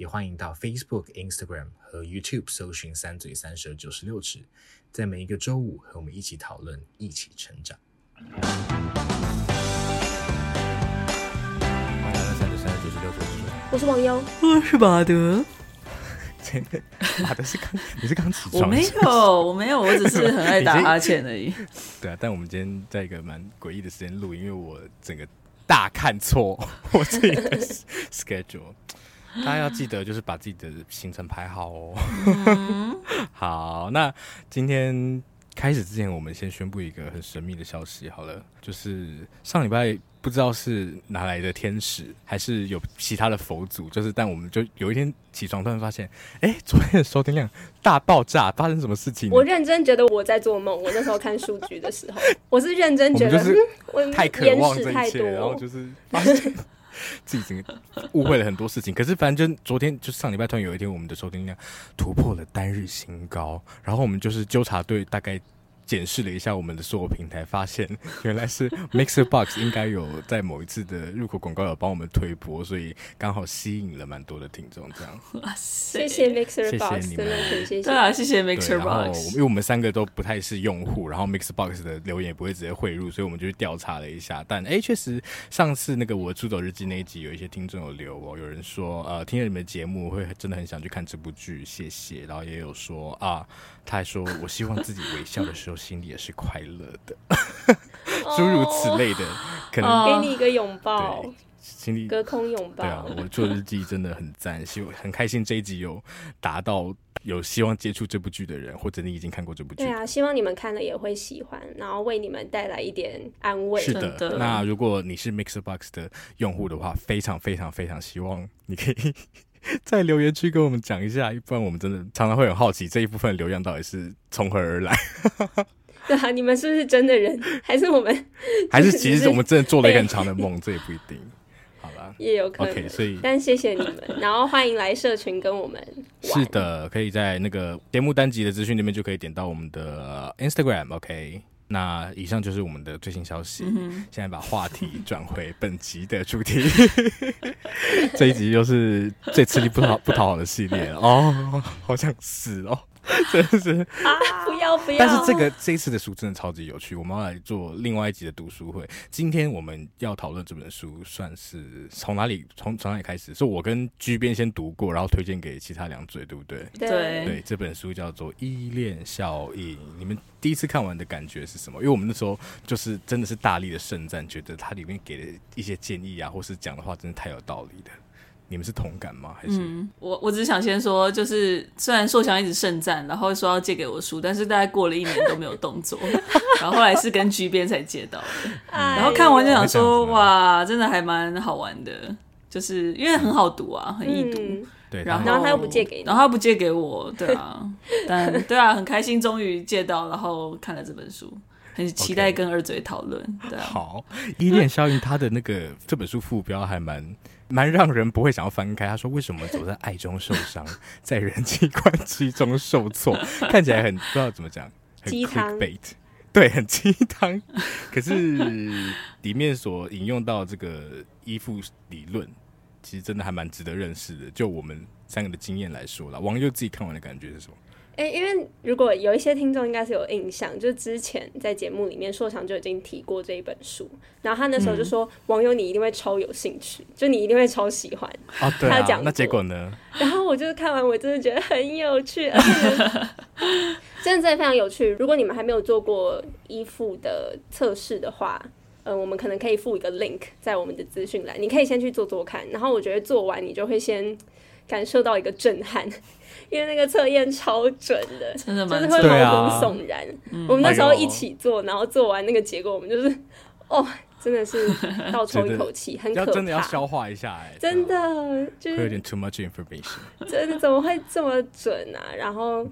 也欢迎到 Facebook、Instagram 和 YouTube 搜寻“三嘴三舌九十六尺”，在每一个周五和我们一起讨论，一起成长。欢迎来到三嘴三舌九十六尺。我是王优，我是马德。马德是刚，你是刚起床？我没有，我没有，我只是很爱打 哈欠而已。对啊，但我们今天在一个蛮诡异的时间录，因为我整个大看错我自己的 schedule。大家要记得，就是把自己的行程排好哦。嗯、好，那今天开始之前，我们先宣布一个很神秘的消息。好了，就是上礼拜不知道是哪来的天使，还是有其他的佛祖，就是但我们就有一天起床，突然发现，哎、欸，昨天的收听量大爆炸，发生什么事情？我认真觉得我在做梦。我那时候看数据的时候，我是认真觉得，就是太渴望这一切，然后就是发现。自己误会了很多事情，可是反正昨天就是上礼拜突然有一天，我们的收听量突破了单日新高，然后我们就是纠察队大概。检视了一下我们的所有平台，发现 原来是 Mixer Box 应该有在某一次的入口广告有帮我们推播，所以刚好吸引了蛮多的听众。这样，哇塞，谢谢 Mixer Box，谢谢你们，谢谢，对啊，谢谢 Mixer Box。因为我们三个都不太是用户，然后 Mixer Box 的留言也不会直接汇入，所以我们就去调查了一下。但哎，确实上次那个我的出走日记那一集，有一些听众有留哦，有人说呃，听了你们的节目会真的很想去看这部剧，谢谢。然后也有说啊。他还说：“我希望自己微笑的时候，心里也是快乐的，诸如此类的，可能给你一个拥抱，心里隔空拥抱。”对啊，我做日记真的很赞，希望很开心这一集有达到有希望接触这部剧的人，或者你已经看过这部剧。对啊，希望你们看了也会喜欢，然后为你们带来一点安慰。是的，那如果你是 MixerBox 的用户的话，非常非常非常希望你可以。在留言区跟我们讲一下，不然我们真的常常会很好奇这一部分流量到底是从何而来。对啊，你们是不是真的人？还是我们？还是其实我们真的做了一个很长的梦？这也不一定。好啦，也有可能。Okay, 所以，但谢谢你们，然后欢迎来社群跟我们。是的，可以在那个节目单集的资讯里面就可以点到我们的 Instagram。OK。那以上就是我们的最新消息。嗯、现在把话题转回本集的主题。这一集又是最吃力不讨不讨好的系列哦，好想死哦。真的是啊！不要不要！但是这个这一次的书真的超级有趣，我们要来做另外一集的读书会。今天我们要讨论这本书，算是从哪里从从哪里开始？是我跟居编先读过，然后推荐给其他两嘴，对不对？对对，这本书叫做《依恋效应》。你们第一次看完的感觉是什么？因为我们那时候就是真的是大力的盛赞，觉得它里面给的一些建议啊，或是讲的话，真的太有道理的。你们是同感吗？还是、嗯、我我只是想先说，就是虽然硕翔一直盛赞，然后说要借给我书，但是大概过了一年都没有动作，然后后来是跟居编才借到的，嗯、然后看完就想说，哇，真的还蛮好玩的，就是因为很好读啊，很易读，嗯、对，然后，然后他又不借给你，然后他不借给我，对啊，但对啊，很开心终于借到，然后看了这本书。很期待跟二嘴讨论。对啊，好，依恋效应，他的那个这本书副标还蛮蛮让人不会想要翻开。他说：“为什么走在爱中受伤，在人际关系中受挫？”看起来很不知道怎么讲，很 clickbait，对，很鸡汤。可是里面所引用到这个依附理论，其实真的还蛮值得认识的。就我们三个的经验来说了，网友自己看完的感觉是什么？哎，因为如果有一些听众应该是有印象，就是之前在节目里面硕强就已经提过这一本书，然后他那时候就说：“网友，你一定会超有兴趣，就你一定会超喜欢。”啊，对啊，他讲，那结果呢？然后我就是看完，我真的觉得很有趣，而且真的真的非常有趣。如果你们还没有做过依附的测试的话，嗯、呃，我们可能可以附一个 link 在我们的资讯栏，你可以先去做做看。然后我觉得做完你就会先感受到一个震撼。因为那个测验超准的，真的就是会毛骨悚然。我们那时候一起做，然后做完那个结果，我们就是，哦，真的是倒 抽一口气，很可怕。真的要消化一下哎，真的就是有点 too much information。真的怎么会这么准啊？然后，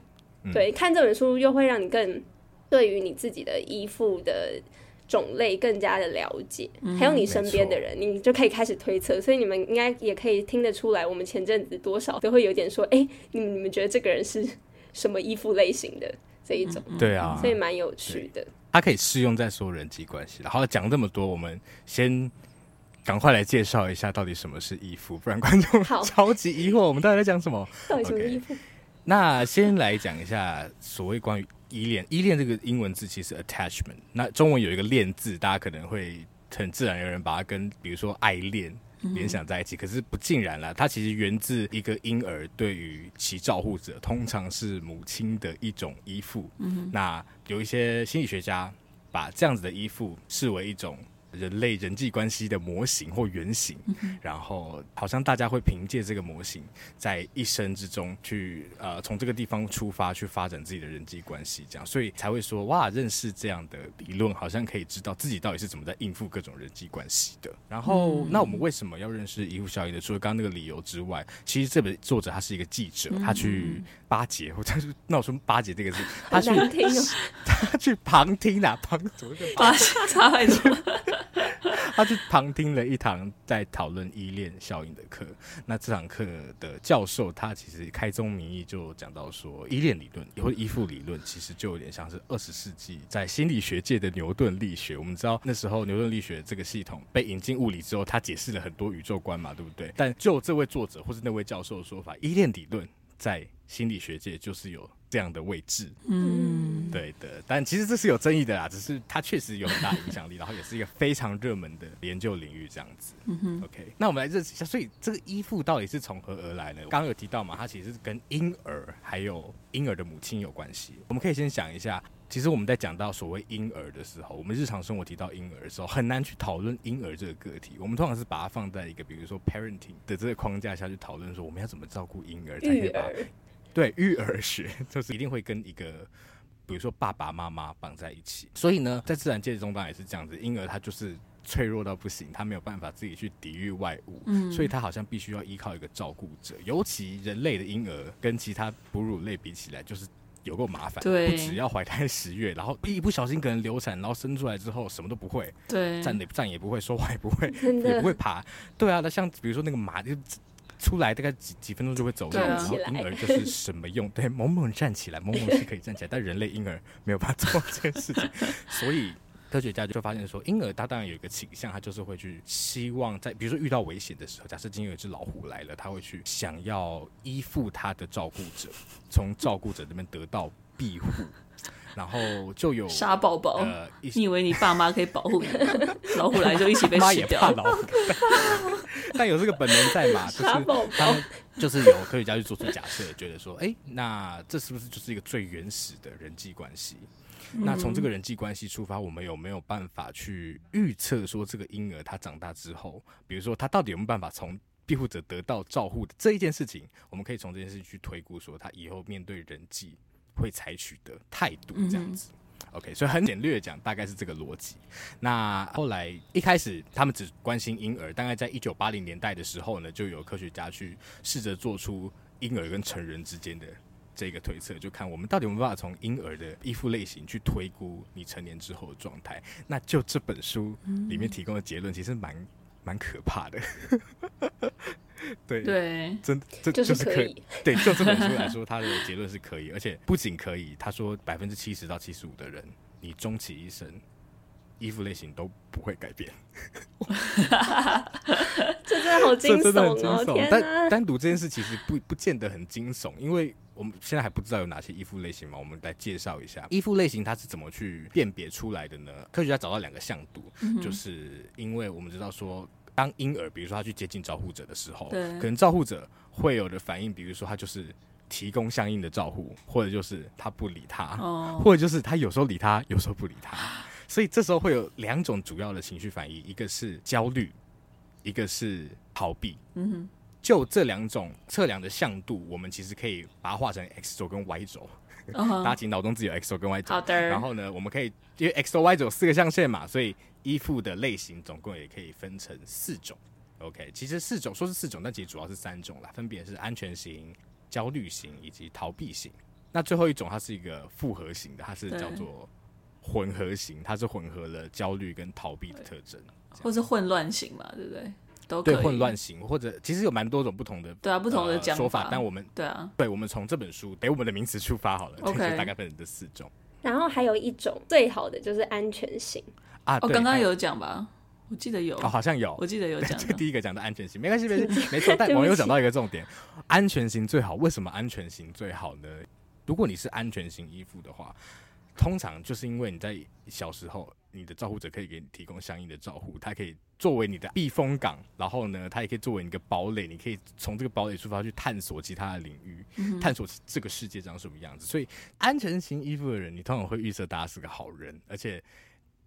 对，嗯、看这本书又会让你更对于你自己的衣服的种类更加的了解，嗯、还有你身边的人，你就可以开始推测。所以你们应该也可以听得出来，我们前阵子多少都会有点说，哎、欸，你们你们觉得这个人是什么衣服类型的这一种？对啊，所以蛮有趣的。它可以适用在所有人际关系。然后讲这么多，我们先赶快来介绍一下到底什么是衣服，不然观众超级疑惑，我们到底在讲什么？到底什么衣服？那先来讲一下所谓关于依恋。依恋这个英文字其实 attachment，那中文有一个恋字，大家可能会很自然有人把它跟比如说爱恋联想在一起，嗯、可是不尽然啦。它其实源自一个婴儿对于其照护者，通常是母亲的一种依附。嗯、那有一些心理学家把这样子的依附视为一种。人类人际关系的模型或原型，嗯、然后好像大家会凭借这个模型，在一生之中去呃从这个地方出发去发展自己的人际关系，这样，所以才会说哇，认识这样的理论，好像可以知道自己到底是怎么在应付各种人际关系的。然后，嗯、那我们为什么要认识依附效应的？除了刚刚那个理由之外，其实这本作者他是一个记者，嗯、他去巴结，或者是那我说巴结这个字，他去听，他去旁听啊，旁怎么个巴结？差太多。他去旁听了一堂在讨论依恋效应的课。那这堂课的教授，他其实开宗明义就讲到说，依恋理论或依附理论，其实就有点像是二十世纪在心理学界的牛顿力学。我们知道那时候牛顿力学这个系统被引进物理之后，他解释了很多宇宙观嘛，对不对？但就这位作者或是那位教授的说法，依恋理论在心理学界就是有。这样的位置，嗯，对的，但其实这是有争议的啦，只是它确实有很大影响力，然后也是一个非常热门的研究领域，这样子。嗯哼，OK，那我们来认识一下，所以这个依附到底是从何而来呢？刚刚有提到嘛，它其实是跟婴儿还有婴儿的母亲有关系。我们可以先想一下，其实我们在讲到所谓婴儿的时候，我们日常生活提到婴儿的时候，很难去讨论婴儿这个个体。我们通常是把它放在一个比如说 parenting 的这个框架下去讨论，说我们要怎么照顾婴儿，才可以把。对，育儿学就是一定会跟一个，比如说爸爸妈妈绑在一起。所以呢，在自然界中当然也是这样子，婴儿他就是脆弱到不行，他没有办法自己去抵御外物，嗯，所以他好像必须要依靠一个照顾者。尤其人类的婴儿跟其他哺乳类比起来，就是有够麻烦，对，不只要怀胎十月，然后一不小心可能流产，然后生出来之后什么都不会，对，站也站也不会，说话也不会，也不会爬，对啊，那像比如说那个马就。出来大概几几分钟就会走路，然后婴儿就是什么用？对，萌萌站起来，萌萌是可以站起来，但人类婴儿没有办法做这件事情，所以科学家就发现说，婴儿他当然有一个倾向，他就是会去希望在比如说遇到危险的时候，假设今天有一只老虎来了，他会去想要依附他的照顾者，从照顾者那边得到庇护。然后就有杀宝宝，呃、你以为你爸妈可以保护你？老虎来就一起被吃掉。妈也怕老虎，但有这个本能在嘛？就是他们就是有科学家去做出假设，觉得说，哎，那这是不是就是一个最原始的人际关系？嗯、那从这个人际关系出发，我们有没有办法去预测说，这个婴儿他长大之后，比如说他到底有没有办法从庇护者得到照护的这一件事情？我们可以从这件事情去推估说，他以后面对人际。会采取的态度这样子，嗯，OK，所以很简略的讲，大概是这个逻辑。那后来一开始他们只关心婴儿，大概在一九八零年代的时候呢，就有科学家去试着做出婴儿跟成人之间的这个推测，就看我们到底有没有办法从婴儿的依附类型去推估你成年之后的状态。那就这本书里面提供的结论，其实蛮蛮可怕的。对对，真这就是可以。对，就这本书来说，他的结论是可以，而且不仅可以，他说百分之七十到七十五的人，你终其一生，衣服类型都不会改变。这真的好惊悚哦！天哪！但单独这件事其实不不见得很惊悚，因为我们现在还不知道有哪些衣服类型嘛。我们来介绍一下衣服类型它是怎么去辨别出来的呢？科学家找到两个向度，嗯、就是因为我们知道说。当婴儿，比如说他去接近照护者的时候，对可能照护者会有的反应，比如说他就是提供相应的照护，或者就是他不理他，哦、或者就是他有时候理他，有时候不理他。所以这时候会有两种主要的情绪反应，一个是焦虑，一个是逃避。嗯哼，就这两种测量的向度，我们其实可以把它画成 X 轴跟 Y 轴。Uh huh. 大家请脑中只有 X 轴跟 Y 轴。好的。然后呢，我们可以因为 X 轴 Y 轴有四个象限嘛，所以依附的类型总共也可以分成四种。OK，其实四种说是四种，但其实主要是三种啦，分别是安全型、焦虑型以及逃避型。那最后一种它是一个复合型的，它是叫做混合型，它是混合了焦虑跟逃避的特征，或是混乱型嘛，对不对？都对混乱型，或者其实有蛮多种不同的对啊不同的讲法、呃、说法，但我们对啊，对，我们从这本书给我们的名词出发好了，OK，大概分成这四种。然后还有一种最好的就是安全型啊，哦，刚刚有讲吧？我记得有，哦，好像有，我记得有讲。这第一个讲的安全型，没关系，没关系，没错。但网友讲到一个重点，安全型最好。为什么安全型最好呢？如果你是安全型依附的话，通常就是因为你在小时候。你的照护者可以给你提供相应的照护，他可以作为你的避风港，然后呢，他也可以作为你的堡垒，你可以从这个堡垒出发去探索其他的领域，嗯、探索这个世界长什么样子。所以，安全型依附的人，你通常会预测大家是个好人，而且。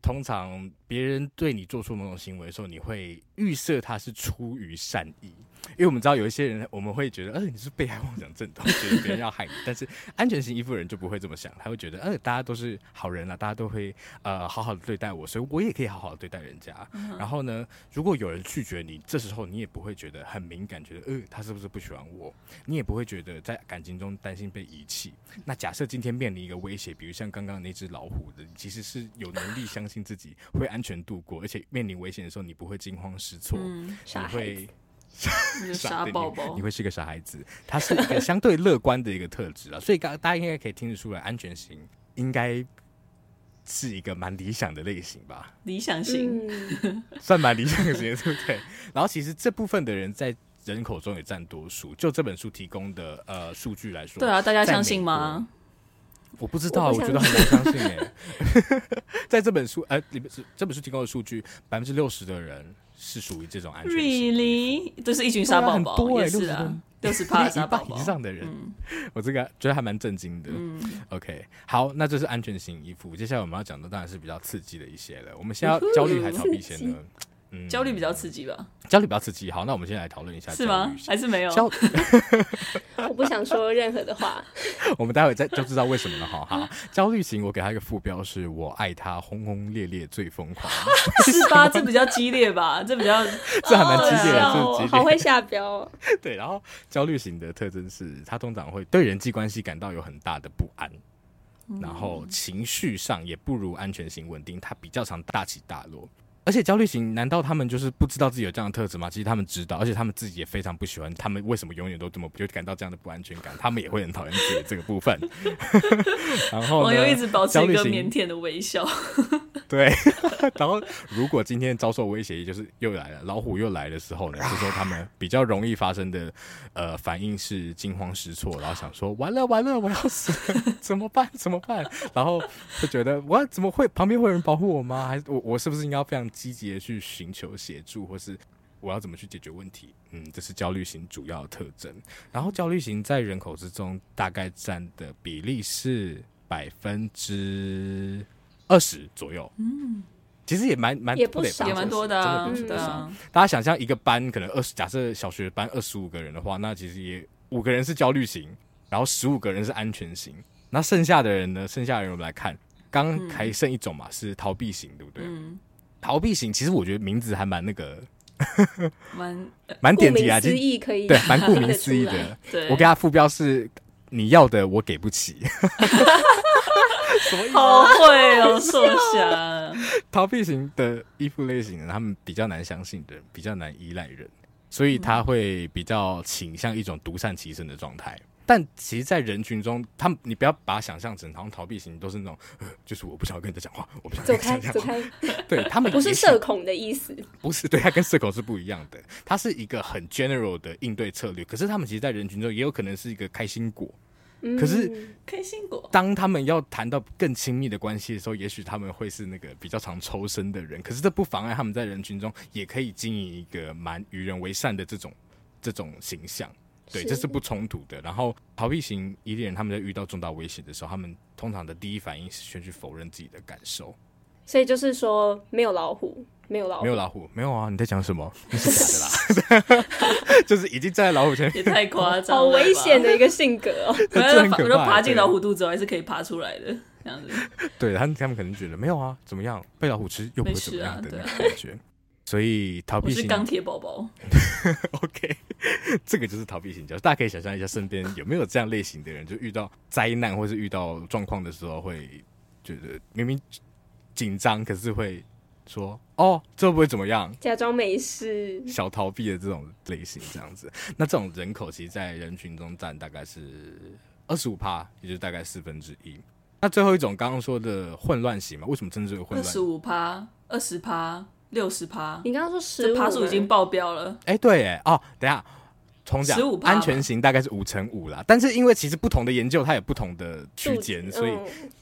通常别人对你做出某种行为的时候，你会预设他是出于善意，因为我们知道有一些人，我们会觉得，呃，你是被害妄想症，觉得别人要害你。但是安全型依附人就不会这么想，他会觉得，呃，大家都是好人啊，大家都会呃好好的对待我，所以我也可以好好的对待人家。嗯、然后呢，如果有人拒绝你，这时候你也不会觉得很敏感，觉得，呃，他是不是不喜欢我？你也不会觉得在感情中担心被遗弃。那假设今天面临一个威胁，比如像刚刚那只老虎的，其实是有能力相信自己会安全度过，而且面临危险的时候，你不会惊慌失措，嗯、你会 傻宝宝，你会是个傻孩子。他是一个相对乐观的一个特质啊，所以刚大家应该可以听得出来，安全型应该是一个蛮理想的类型吧？理想型，嗯、算蛮理想型的，对不对？然后其实这部分的人在人口中也占多数。就这本书提供的呃数据来说，对啊，大家相信吗？我不知道，我，我觉得很难相信哎、欸。在这本书，哎、呃，里面是这本书提供的数据，百分之六十的人是属于这种安全型。Really？都是一群傻宝宝，也是啊，六十趴傻宝宝以上的人，嗯、我这个觉得还蛮震惊的。嗯、OK，好，那这是安全型衣服。接下来我们要讲的当然是比较刺激的一些了。我们先要焦虑还逃避先呢？嗯，焦虑比较刺激吧？焦虑比较刺激。好，那我们先来讨论一下，是吗？还是没有？焦 我不想说任何的话。我们待会再就知道为什么了哈。好，焦虑型，我给他一个副标是我爱他轰轰烈烈最疯狂，是吧？这比较激烈吧？这比较这还蛮激烈的，哦、是激烈好会下标、哦。对，然后焦虑型的特征是他通常会对人际关系感到有很大的不安，嗯、然后情绪上也不如安全型稳定，他比较常大起大落。而且焦虑型，难道他们就是不知道自己有这样的特质吗？其实他们知道，而且他们自己也非常不喜欢。他们为什么永远都这么就感到这样的不安全感？他们也会很讨厌自己的这个部分。然后网友一直保持一个腼腆的微笑。对。然后如果今天遭受威胁，也就是又来了，老虎又来的时候呢，这时候他们比较容易发生的呃反应是惊慌失措，然后想说完了完了，我要死了，怎么办怎么办？然后就觉得我怎么会旁边会有人保护我吗？还是我我是不是应该要非常积极的去寻求协助，或是我要怎么去解决问题？嗯，这是焦虑型主要特征。然后焦虑型在人口之中大概占的比例是百分之二十左右。嗯，其实也蛮蛮也不少，也蛮多的，啊，真的不少。嗯、大家想象一个班可能二十，假设小学班二十五个人的话，那其实也五个人是焦虑型，然后十五个人是安全型。那剩下的人呢？剩下的人我们来看。刚还剩一种嘛，嗯、是逃避型，对不对？嗯、逃避型其实我觉得名字还蛮那个，蛮 蛮点题啊，顾名思义可以，对，蛮顾名思义的。对。我给他副标是你要的我给不起，好会哦，说下逃避型的依附类型的，他们比较难相信的人，比较难依赖人，所以他会比较倾向一种独善其身的状态。但其实，在人群中，他们你不要把它想象成好像逃避型都是那种，就是我不想要跟人家讲话，我不想跟人家讲话。走开，走开。对他们不是社恐的意思，不是，对他跟社恐是不一样的。他是一个很 general 的应对策略，可是他们其实，在人群中也有可能是一个开心果。嗯、可是开心果，当他们要谈到更亲密的关系的时候，也许他们会是那个比较常抽身的人。可是这不妨碍他们在人群中也可以经营一个蛮与人为善的这种这种形象。对，这是不冲突的。然后逃避型依恋人，他们在遇到重大危险的时候，他们通常的第一反应是先去否认自己的感受。所以就是说，没有老虎，没有老虎，没有老虎，没有啊！你在讲什么？那是假的啦 就是已经站在老虎前面，也太夸张，好危险的一个性格哦。可是我就爬进老虎肚子还是可以爬出来的，这样子。对他们，他们可能觉得没有啊，怎么样？被老虎吃又不会怎么样的那种感觉。所以逃避型钢铁宝宝，OK，这个就是逃避型。就是大家可以想象一下，身边有没有这样类型的人，就遇到灾难或是遇到状况的时候，会觉得明明紧张，可是会说哦，这会不会怎么样？假装没事，小逃避的这种类型，这样子。那这种人口其实，在人群中占大概是二十五趴，也就是大概四分之一。那最后一种刚刚说的混乱型嘛？为什么称之为混乱？二十五趴、二十趴、六十趴。你刚刚说十五趴数已经爆标了。哎、欸，对，哎，哦，等下。重讲，安全型大概是五乘五啦，但是因为其实不同的研究它有不同的区间，所以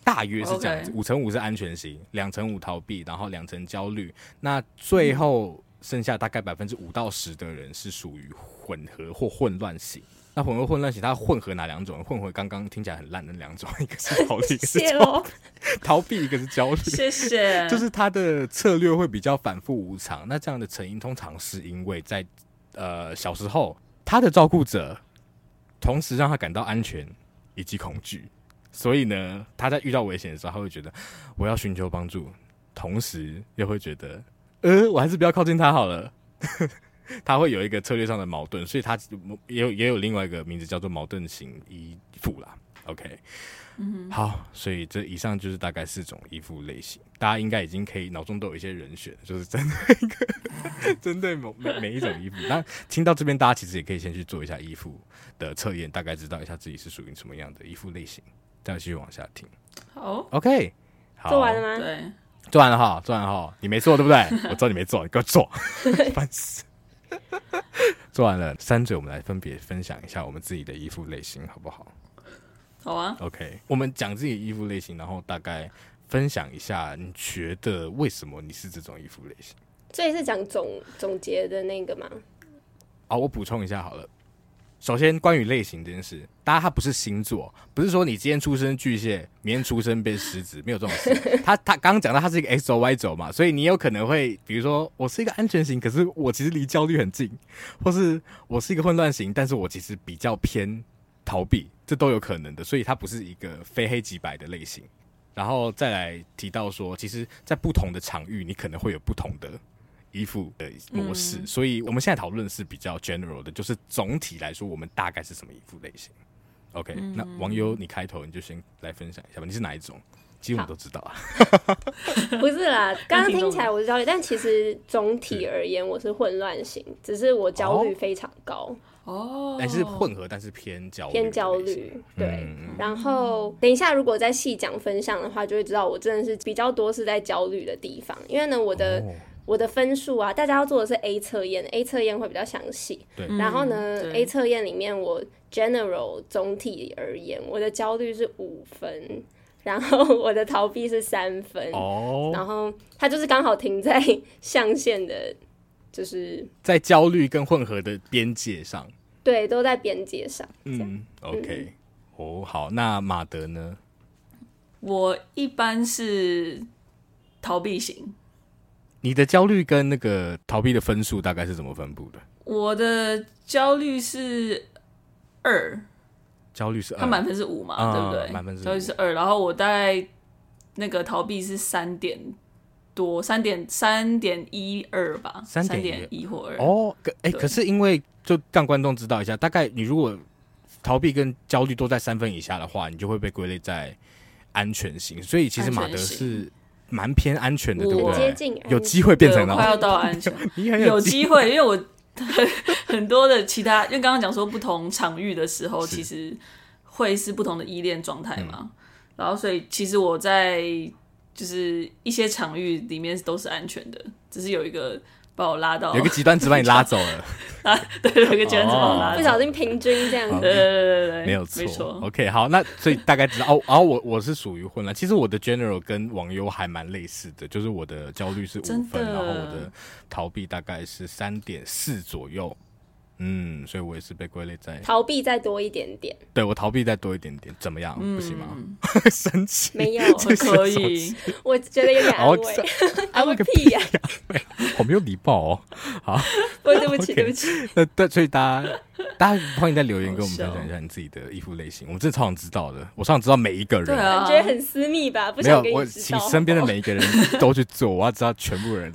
大约是这样子。五乘五是安全型，两乘五逃避，然后两成焦虑。那最后剩下大概百分之五到十的人是属于混合或混乱型。那混合混乱型，它混合哪两种？混合刚刚听起来很烂的两种，一个是逃避，一个是 焦 逃避，一个是焦虑。谢谢。就是他的策略会比较反复无常。那这样的成因通常是因为在呃小时候。他的照顾者同时让他感到安全以及恐惧，所以呢，他在遇到危险的时候，他会觉得我要寻求帮助，同时又会觉得，呃，我还是不要靠近他好了。他会有一个策略上的矛盾，所以他也有也有另外一个名字叫做矛盾型依附啦。OK。嗯，好，所以这以上就是大概四种依附类型，大家应该已经可以脑中都有一些人选，就是针对一个针对某每每一种依附。那听到这边，大家其实也可以先去做一下依附的测验，大概知道一下自己是属于什么样的依附类型，再继续往下听。好，OK，好，做完了吗？对，做完了哈，做完了哈，你没做对不对？我知道你没做，你给我做，烦死。做完了，三嘴，我们来分别分享一下我们自己的衣服类型，好不好？好啊，OK，我们讲自己的依附类型，然后大概分享一下，你觉得为什么你是这种衣服类型？这也是讲总总结的那个吗？好，我补充一下好了。首先，关于类型这件事，大家它不是星座，不是说你今天出生巨蟹，明天出生变狮子，没有这种事。他他刚刚讲到它是一个 X 轴 Y 轴嘛，所以你有可能会，比如说我是一个安全型，可是我其实离焦虑很近，或是我是一个混乱型，但是我其实比较偏逃避。这都有可能的，所以它不是一个非黑即白的类型。然后再来提到说，其实，在不同的场域，你可能会有不同的依附的模式。嗯、所以我们现在讨论是比较 general 的，就是总体来说，我们大概是什么衣服类型？OK，、嗯、那网友你开头你就先来分享一下吧。你是哪一种？基本都知道啊。不是啦，刚刚听起来我是焦虑，但其实总体而言我是混乱型，只是我焦虑非常高。哦，还是混合，但是偏焦偏焦虑，对。嗯、然后等一下，如果再细讲分享的话，就会知道我真的是比较多是在焦虑的地方。因为呢，我的、哦、我的分数啊，大家要做的是 A 测验，A 测验会比较详细。对。然后呢、嗯、，A 测验里面我 general 总体而言，我的焦虑是五分，然后我的逃避是三分。哦。然后它就是刚好停在象限的，就是在焦虑跟混合的边界上。对，都在边界上。嗯，OK，哦，好，那马德呢？我一般是逃避型。你的焦虑跟那个逃避的分数大概是怎么分布的？我的焦虑是二，焦虑是二，他满分是五嘛，嗯、对不对？满分是，焦虑是二，然后我大概那个逃避是三点多，三点三点一二吧，三点一或二。哦，哎、欸，可是因为。就让观众知道一下，大概你如果逃避跟焦虑都在三分以下的话，你就会被归类在安全型。所以其实马德是蛮偏安全的，对不对？有机会变成快要到安全，有机会，因为我很很多的其他，因为刚刚讲说不同场域的时候，其实会是不同的依恋状态嘛。嗯、然后所以其实我在就是一些场域里面都是安全的，只是有一个。把我拉到，有个极端值把你拉走了，啊，对，有个极端值把我拉走，不小心平均这样子，对对对对，没有错，没错。OK，好，那所以大概知道哦，然后我我是属于混乱，其实我的 general 跟网友还蛮类似的，就是我的焦虑是五分，然后我的逃避大概是三点四左右。嗯，所以我也是被归类在逃避再多一点点。对，我逃避再多一点点，怎么样？嗯、不行吗？生气？没有，可以。我觉得有点安慰。安慰个屁呀！我没有礼貌哦。好，对不起，对不起。那对，所以大家，大家欢迎在留言跟我们分享一下你自己的衣服类型。我们真的超想知道的，我超想知道每一个人。对啊，觉得很私密吧？不想没有，我请身边的每一个人都去做，我要知道全部人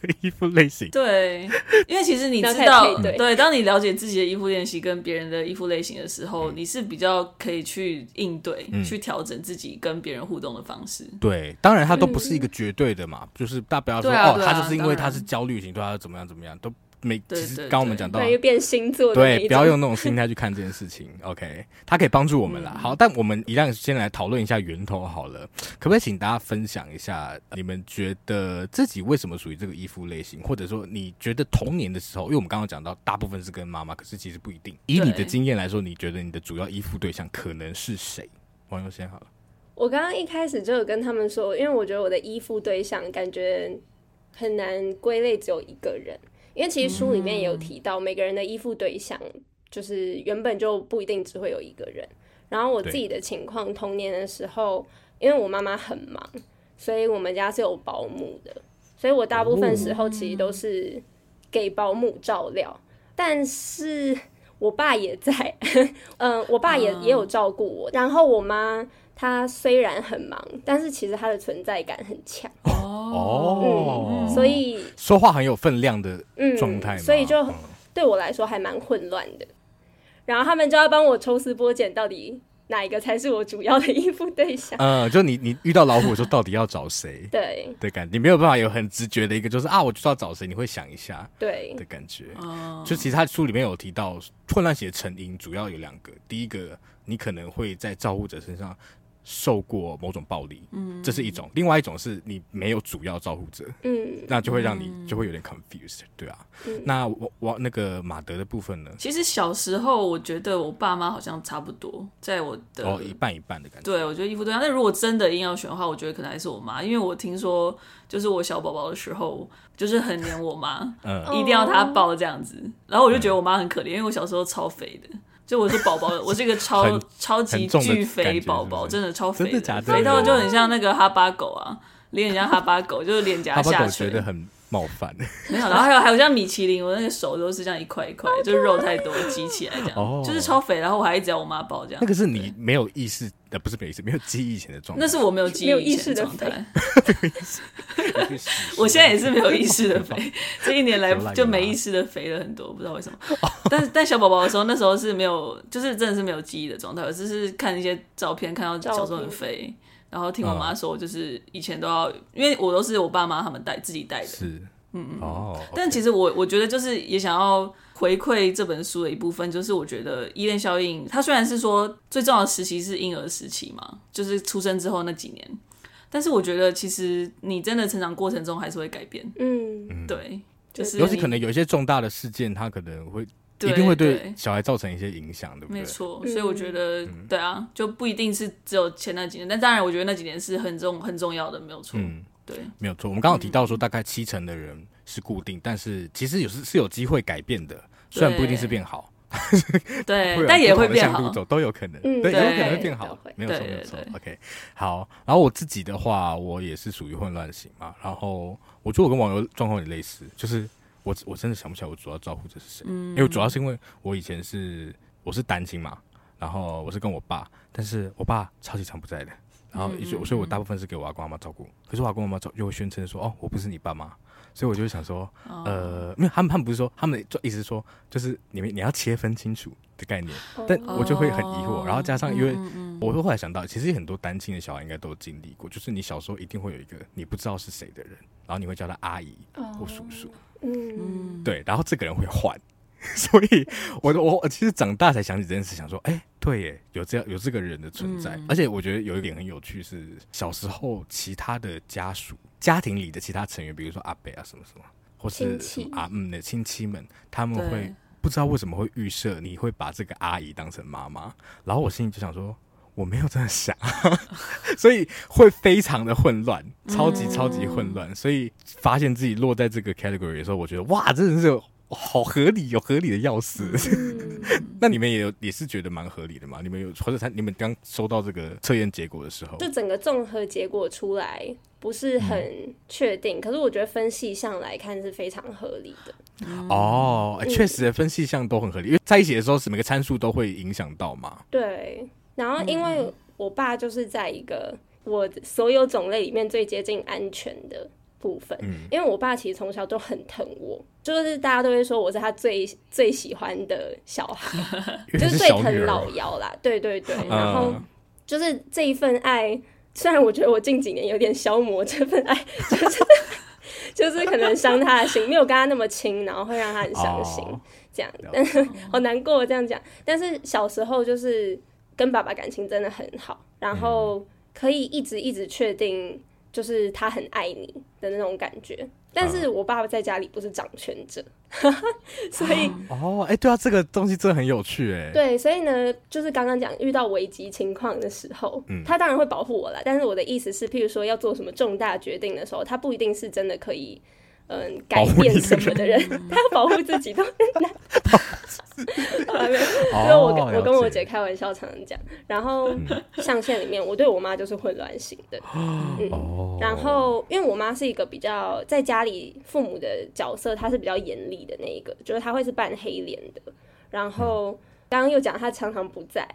的衣服类型。对，因为其实你知道，对，当你了解自己的衣服练习跟别人的衣服类型的时候，你是比较可以去应对、去调整自己跟别人互动的方式。对，当然它都不是一个绝对的嘛，就是大家不要说哦，他就是因为他是焦虑型，对他怎么样怎么样都。没，其实刚我们讲到，又变星座，对，不要用那种心态去看这件事情。OK，它可以帮助我们啦。嗯、好，但我们一样先来讨论一下源头好了。可不可以请大家分享一下，你们觉得自己为什么属于这个依附类型，或者说你觉得童年的时候，因为我们刚刚讲到大部分是跟妈妈，可是其实不一定。以你的经验来说，你觉得你的主要依附对象可能是谁？王优先好了。我刚刚一开始就有跟他们说，因为我觉得我的依附对象感觉很难归类，只有一个人。因为其实书里面也有提到，每个人的依附对象就是原本就不一定只会有一个人。然后我自己的情况，童年的时候，因为我妈妈很忙，所以我们家是有保姆的，所以我大部分时候其实都是给保姆照料。但是我爸也在，嗯，我爸也也有照顾我。然后我妈。他虽然很忙，但是其实他的存在感很强哦，嗯，所以说话很有分量的状态，所以就对我来说还蛮混乱的。然后他们就要帮我抽丝剥茧，到底哪一个才是我主要的依附对象？嗯，就你你遇到老虎的时候，到底要找谁？对的感觉，你没有办法有很直觉的一个，就是啊，我就知道找谁，你会想一下，对的感觉。就其实他书里面有提到，混乱型的成因主要有两个，第一个，你可能会在照顾者身上。受过某种暴力，嗯，这是一种；另外一种是你没有主要照顾者，嗯，那就会让你就会有点 confused，对啊。嗯、那我我那个马德的部分呢？其实小时候我觉得我爸妈好像差不多，在我的哦一半一半的感觉。对，我觉得依附对象。但如果真的硬要选的话，我觉得可能还是我妈，因为我听说就是我小宝宝的时候就是很黏我妈，嗯，一定要她抱这样子，然后我就觉得我妈很可怜，因为我小时候超肥的。就我是宝宝，我是一个超超级巨肥宝宝，真的超肥，肥到就很像那个哈巴狗啊，脸很像哈巴狗，就是脸颊下垂，觉得很冒犯。没有，然后还有还有像米其林，我那个手都是这样一块一块，就是肉太多挤起来这样，就是超肥。然后我还一直要我妈抱这样。那个是你没有意识的，不是没意识，没有记忆以前的状态。那是我没有记忆以前的状态。我现在也是没有意识的 肥，这一年来就没意识的肥了很多，不知道为什么。但但小宝宝的时候，那时候是没有，就是真的是没有记忆的状态，我只是看一些照片，看到小时候很肥，然后听我妈说，就是以前都要，因为我都是我爸妈他们带自己带的，是，嗯嗯哦。但其实我我觉得就是也想要回馈这本书的一部分，就是我觉得依恋效应，它虽然是说最重要的时期是婴儿时期嘛，就是出生之后那几年。但是我觉得，其实你真的成长过程中还是会改变。嗯，对，就是尤其可能有一些重大的事件，它可能会一定会对小孩造成一些影响，对不对？没错，所以我觉得，对啊，就不一定是只有前那几年，但当然，我觉得那几年是很重很重要的，没有错。嗯，对，没有错。我们刚刚提到说，大概七成的人是固定，但是其实有时是有机会改变的，虽然不一定是变好。对，但也会变好，走都有可能，对，有可能会变好，没有错，没有错。OK，好。然后我自己的话，我也是属于混乱型嘛。然后我觉得我跟网友状况也类似，就是我我真的想不起来我主要照顾者是谁，因为主要是因为我以前是我是单亲嘛，然后我是跟我爸，但是我爸超级常不在的，然后所以所以我大部分是给我阿公阿妈照顾，可是我阿公阿妈照又会宣称说，哦，我不是你爸妈。所以我就想说，呃，没有，他们他们不是说，他们就意思说，就是你们你要切分清楚的概念，但我就会很疑惑。然后加上，因为我会后来想到，其实很多单亲的小孩应该都有经历过，就是你小时候一定会有一个你不知道是谁的人，然后你会叫他阿姨或叔叔，嗯，对，然后这个人会换。所以我，我我其实长大才想起这件事，想说，哎、欸，对耶，有这样有这个人的存在。嗯、而且我觉得有一点很有趣是，小时候其他的家属、家庭里的其他成员，比如说阿北啊什么什么，或是阿嗯的亲戚们，他们会不知道为什么会预设你会把这个阿姨当成妈妈。然后我心里就想说，我没有这样想，所以会非常的混乱，超级超级混乱。所以发现自己落在这个 category 的时候，我觉得哇，真的是。好合理，有合理的要死。嗯、那你们也有也是觉得蛮合理的嘛？你们有或者他你们刚收到这个测验结果的时候，就整个综合结果出来不是很确定，嗯、可是我觉得分析上来看是非常合理的。嗯、哦，确、欸、实分析项都很合理，因为在一起的时候是每个参数都会影响到嘛。对，然后因为我爸就是在一个我所有种类里面最接近安全的部分。嗯，因为我爸其实从小都很疼我，就是大家都会说我是他最最喜欢的小孩，是就是最疼老幺啦。对对对，然后就是这一份爱，虽然我觉得我近几年有点消磨这份爱，就是就是可能伤他的心，没有跟他那么亲，然后会让他很伤心，哦、这样，但是 好难过这样讲。但是小时候就是跟爸爸感情真的很好，然后可以一直一直确定。就是他很爱你的那种感觉，但是我爸爸在家里不是掌权者，嗯、所以哦，哎、欸，对啊，这个东西真的很有趣，哎，对，所以呢，就是刚刚讲遇到危机情况的时候，嗯，他当然会保护我啦，但是我的意思是，譬如说要做什么重大决定的时候，他不一定是真的可以。嗯，改变什么的人，他要保护自己都很难。因为我跟我跟我姐开玩笑常常讲，然后象限里面，我对我妈就是混乱型的。嗯，然后因为我妈是一个比较在家里父母的角色，她是比较严厉的那一个，就是她会是扮黑脸的。然后刚刚又讲她常常不在。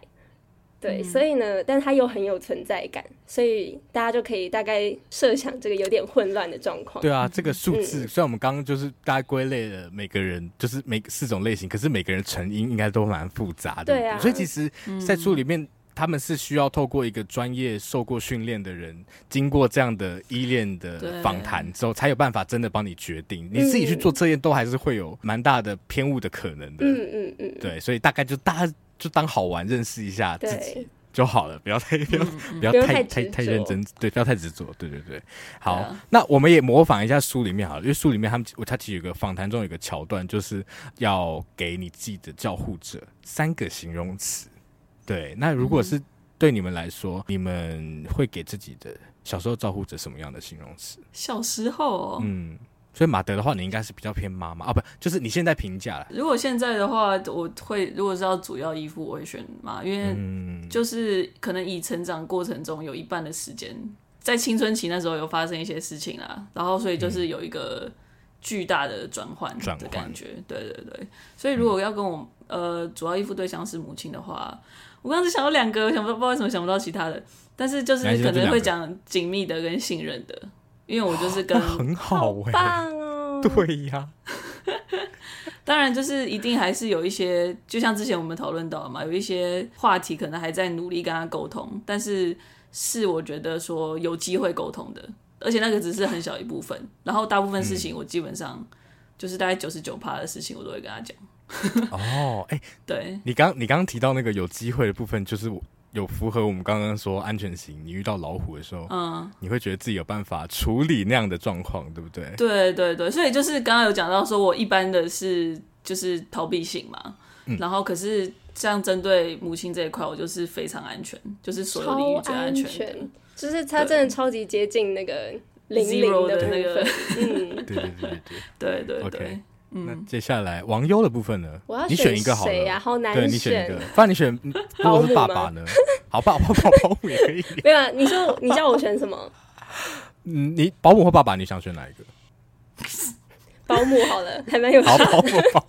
对，所以呢，但他又很有存在感，所以大家就可以大概设想这个有点混乱的状况。对啊，这个数字，虽然我们刚刚就是大概归类了每个人，就是每四种类型，可是每个人成因应该都蛮复杂的。对啊，所以其实，在书里面，他们是需要透过一个专业、受过训练的人，经过这样的依恋的访谈之后，才有办法真的帮你决定。你自己去做测验，都还是会有蛮大的偏误的可能的。嗯嗯嗯。对，所以大概就大家。就当好玩，认识一下自己就好了，不要太不要不要太太太认真，对，不要太执着，对对对。好，啊、那我们也模仿一下书里面好了，因为书里面他们他其实有个访谈中有个桥段，就是要给你自己的照护者三个形容词。对，那如果是对你们来说，嗯、你们会给自己的小时候照护者什么样的形容词？小时候，嗯。所以马德的话，你应该是比较偏妈妈啊，不，就是你现在评价了。如果现在的话，我会如果是要主要依附，我会选妈，因为就是可能以成长过程中有一半的时间在青春期那时候有发生一些事情啦，然后所以就是有一个巨大的转换的感觉，对对对。所以如果要跟我呃主要依附对象是母亲的话，我刚刚只想到两个，想不到不知道为什么想不到其他的，但是就是可能会讲紧密的跟信任的。因为我就是跟 很好哎，棒哦，对呀，当然就是一定还是有一些，就像之前我们讨论到的嘛，有一些话题可能还在努力跟他沟通，但是是我觉得说有机会沟通的，而且那个只是很小一部分，然后大部分事情我基本上就是大概九十九趴的事情我都会跟他讲。哦，哎，对，你刚你刚刚提到那个有机会的部分，就是我。有符合我们刚刚说安全型你遇到老虎的时候嗯。你会觉得自己有办法处理那样的状况对不对？对对对所以就是刚刚有讲到说我一般的是就是逃避型嘛然后可是像针对母亲这一块我就是非常安全就是所有领域最安全就是它真的超级接近那个零零的那个。对对 对。对对对。Ok 那接下来王优的部分呢？我要你选一个好了，谁呀？好难选。对，你选一个，不然你选如果是爸爸呢？好，爸爸保保姆也可以。没有，你说你叫我选什么？嗯，你保姆或爸爸，你想选哪一个？保姆好了，还蛮有。好，保姆，保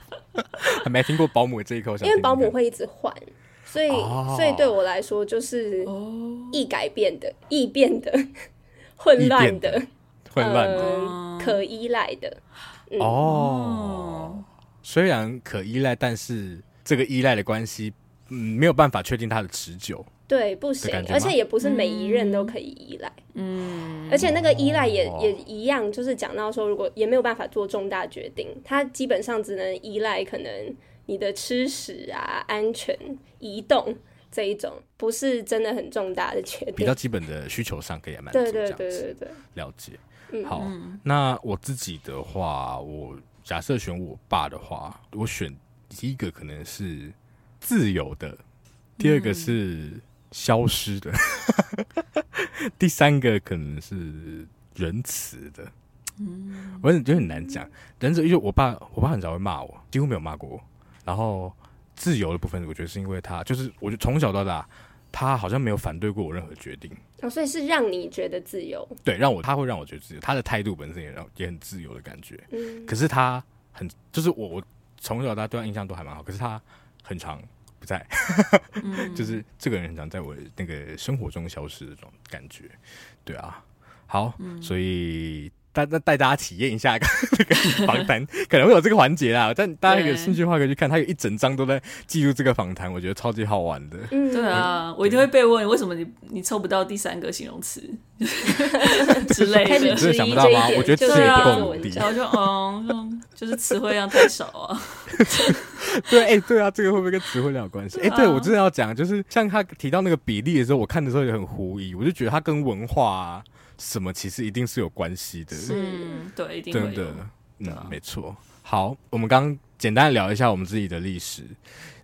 还没听过保姆这一口，因为保姆会一直换，所以所以对我来说就是易改变的、易变的、混乱的、混乱的、可依赖的。哦，虽然可依赖，但是这个依赖的关系，嗯，没有办法确定它的持久。对，不行，而且也不是每一任都可以依赖。嗯，而且那个依赖也、哦、也一样，就是讲到说，如果也没有办法做重大决定，他基本上只能依赖可能你的吃食啊、安全、移动这一种，不是真的很重大的决定。比较基本的需求上可以蛮对对对对对，了解。好，那我自己的话，我假设选我爸的话，我选第一个可能是自由的，第二个是消失的，嗯、第三个可能是仁慈的。嗯，我觉得很难讲，仁慈，因为我爸，我爸很少会骂我，几乎没有骂过我。然后自由的部分，我觉得是因为他，就是我觉得从小到大。他好像没有反对过我任何决定，哦，所以是让你觉得自由。对，让我他会让我觉得自由，他的态度本身也让也很自由的感觉。嗯，可是他很就是我我从小到大对他印象都还蛮好，可是他很长不在，嗯、就是这个人很常在我那个生活中消失的这种感觉。对啊，好，嗯、所以带带带大家体验一下 那个访谈，可能会有这个环节啦。但大家有兴趣的话，可以去看，他有一整张都在记录这个访谈，我觉得超级好玩的。嗯，对啊，我一定会被问为什么你你抽不到第三个形容词 之类的，真的想不到吗？我觉得词也不够努力，然后就嗯，就是词汇量太少啊。对，哎、欸，对啊，这个会不会跟词汇量有关系？哎、欸，对我真的要讲，就是像他提到那个比例的时候，我看的时候也很狐疑，我就觉得他跟文化啊。什么其实一定是有关系的，嗯，对，一定真的，嗯，没错。好，我们刚刚简单聊一下我们自己的历史，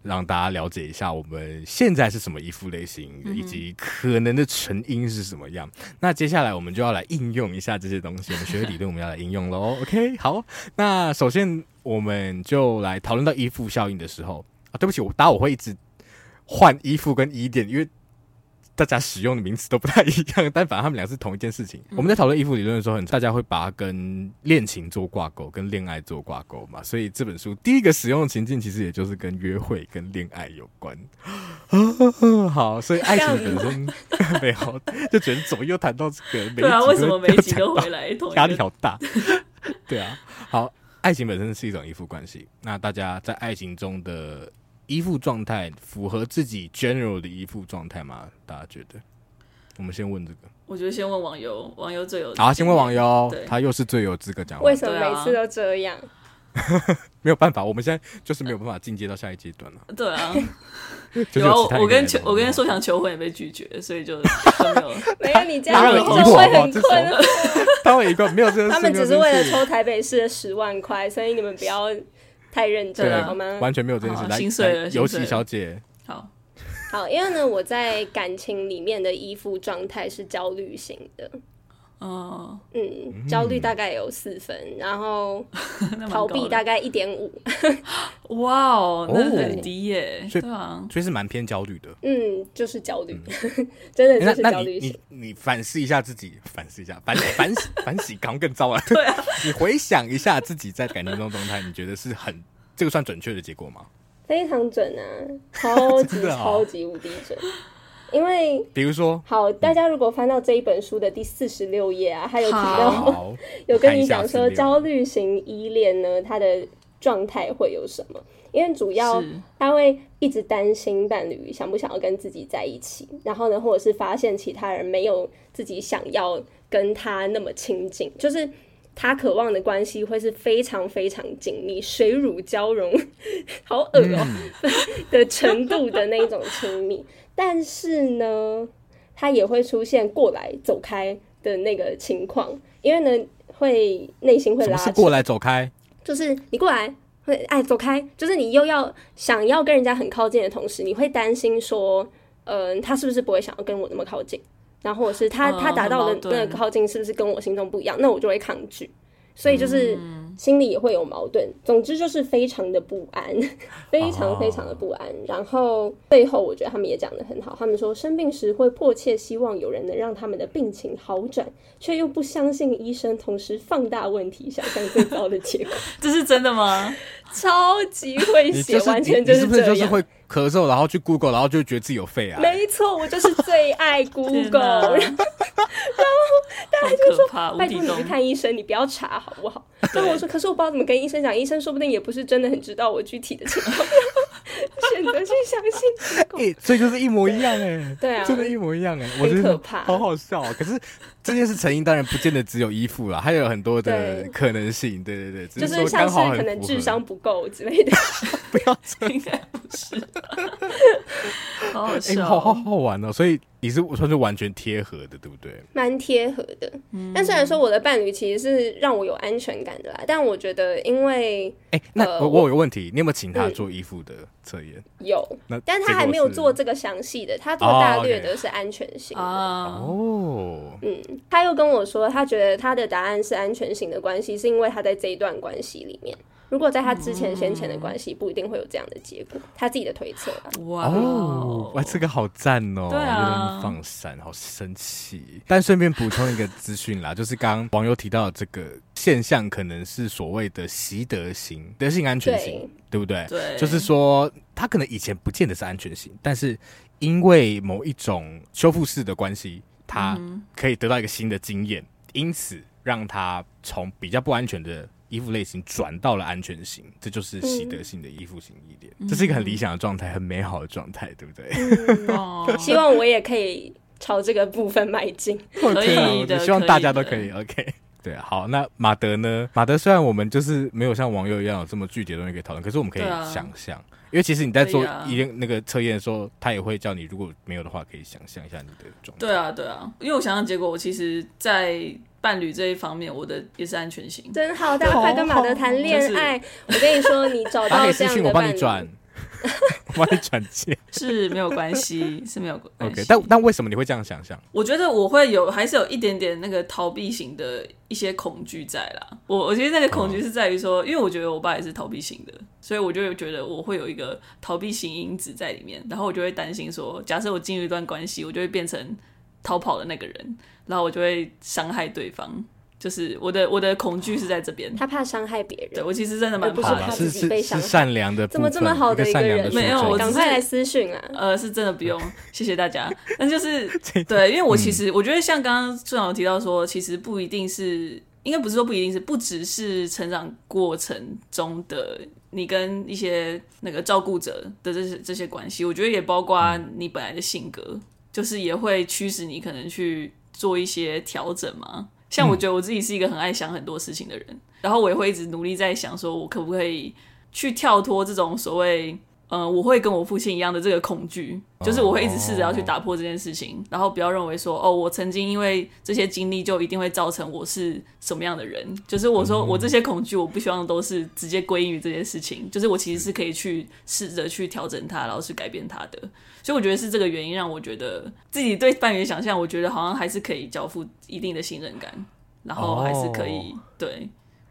让大家了解一下我们现在是什么衣服类型，嗯、以及可能的成因是什么样。那接下来我们就要来应用一下这些东西，我们学会理论，我们要来应用喽。OK，好，那首先我们就来讨论到衣服效应的时候啊，对不起，我大家我会一直换衣服跟衣点，因为。大家使用的名词都不太一样，但反正他们俩是同一件事情。嗯、我们在讨论依附理论的时候，很大家会把它跟恋情做挂钩，跟恋爱做挂钩嘛。所以这本书第一个使用的情境，其实也就是跟约会、跟恋爱有关。好，所以爱情本身 没有，就觉得怎么又谈到这个？对啊，为什么每集都回来？压力好大。对啊，好，爱情本身是一种依附关系。那大家在爱情中的。依附状态符合自己 general 的依附状态吗？大家觉得？我们先问这个。我觉得先问网友，网友最有好，先问网友，他又是最有资格讲话。为什么每次都这样？没有办法，我们现在就是没有办法进阶到下一阶段了。对啊，有我跟求我跟说想求婚也被拒绝，所以就 没有。没有你这样就会很困。他会一个没有这个，他们只是为了抽台北市的十万块，所以你们不要。太认真了，好吗？完全没有这件事。来，心碎了，尤其小姐。好，好，因为呢，我在感情里面的依附状态是焦虑型的。哦，嗯，焦虑大概有四分，然后 逃避大概一点五。哇哦，那很低耶。所以，所以是蛮偏焦虑的。嗯，就是焦虑，真的就是焦虑型。你你反思一下自己，反思一下，反 反反省，刚更糟了。对啊，你回想一下自己在感情中状态，你觉得是很这个算准确的结果吗？非常准啊，超级超级无敌准。因为，比如说，好，大家如果翻到这一本书的第四十六页啊，还有提到，有跟你讲说焦虑型依恋呢，它的状态会有什么？因为主要他会一直担心伴侣想不想要跟自己在一起，然后呢，或者是发现其他人没有自己想要跟他那么亲近，就是他渴望的关系会是非常非常紧密、水乳交融，好恶哦、喔、的程度的那种亲密。但是呢，他也会出现过来走开的那个情况，因为呢，会内心会拉是过来走开？就是你过来会哎走开，就是你又要想要跟人家很靠近的同时，你会担心说，嗯、呃，他是不是不会想要跟我那么靠近？然后是他、哦、他达到的那个靠近是不是跟我心中不一样？那我就会抗拒。所以就是心里也会有矛盾，总之就是非常的不安，非常非常的不安。然后最后我觉得他们也讲得很好，他们说生病时会迫切希望有人能让他们的病情好转，却又不相信医生，同时放大问题，想象最糟的结果。这是真的吗？超级会写，完全就是这样。咳嗽，然后去 Google，然后就觉得自己有肺癌。没错，我就是最爱 Google。然后大家就说：“拜托你去看医生，你不要查好不好？”然后我说：“可是我不知道怎么跟医生讲，医生说不定也不是真的很知道我具体的情况。”选择去相信。哎、欸，所以就是一模一样哎、欸。对啊，真的，一模一样哎、欸。很可怕，好好笑啊！可是这件事成因当然不见得只有依附了，还有很多的 可能性。对对对，就是像是可能智商不够之类的。不要应该不是。好好笑、欸，好好好玩哦！所以你是算是完全贴合的，对不对？蛮贴合的。嗯、但虽然说我的伴侣其实是让我有安全感的啦，但我觉得因为哎、欸，那、呃、我我有个问题，你有没有请他做衣服的测验、嗯？有，那但他还没有做这个详细的，他做大略的是安全性的哦。嗯，他又跟我说，他觉得他的答案是安全性的关系，是因为他在这一段关系里面。如果在他之前先前的关系，不一定会有这样的结果。他自己的推测啊。哇哦，哇，这个好赞哦！对啊，放闪，好神奇。但顺便补充一个资讯啦，就是刚刚网友提到这个现象，可能是所谓的习得型德性安全型，对，对不对？对，就是说他可能以前不见得是安全型，但是因为某一种修复式的关系，他可以得到一个新的经验，因此。让他从比较不安全的依附类型转到了安全型，这就是习得性的依附型依恋。嗯、这是一个很理想的状态，很美好的状态，对不对？嗯、希望我也可以朝这个部分迈进。可以的，希望大家都可以。OK。对，好，那马德呢？马德虽然我们就是没有像网友一样有这么具体的东西可以讨论，可是我们可以想象，啊、因为其实你在做一那个测验的时候，他也会叫你，如果没有的话，可以想象一下你的状态。对啊，对啊，因为我想象结果，我其实，在伴侣这一方面，我的也是安全型。真好，大家快跟马德谈恋爱。我跟你说，你找到这样的伴侣。帮你转接是没有关系，是没有关系。OK，但但为什么你会这样想象？我觉得我会有，还是有一点点那个逃避型的一些恐惧在啦。我我觉得那个恐惧是在于说，因为我觉得我爸也是逃避型的，所以我就觉得我会有一个逃避型因子在里面，然后我就会担心说，假设我进入一段关系，我就会变成逃跑的那个人，然后我就会伤害对方。就是我的我的恐惧是在这边，他怕伤害别人。对，我其实真的蛮怕的，自己被伤害。是善良的，怎么这么好的一个人？没有，我赶快来私讯啊！呃，是真的不用，谢谢大家。但就是 对，因为我其实我觉得像刚刚处长有提到说，其实不一定是，应该不是说不一定是，不只是成长过程中的你跟一些那个照顾者的这些这些关系，我觉得也包括你本来的性格，就是也会驱使你可能去做一些调整嘛。像我觉得我自己是一个很爱想很多事情的人，嗯、然后我也会一直努力在想，说我可不可以去跳脱这种所谓，嗯、呃，我会跟我父亲一样的这个恐惧，就是我会一直试着要去打破这件事情，然后不要认为说，哦，我曾经因为这些经历就一定会造成我是什么样的人，就是我说我这些恐惧，我不希望都是直接归因于这件事情，就是我其实是可以去试着去调整它，然后去改变它的。所以我觉得是这个原因让我觉得自己对伴侣的想象，我觉得好像还是可以交付一定的信任感，然后还是可以、oh. 对。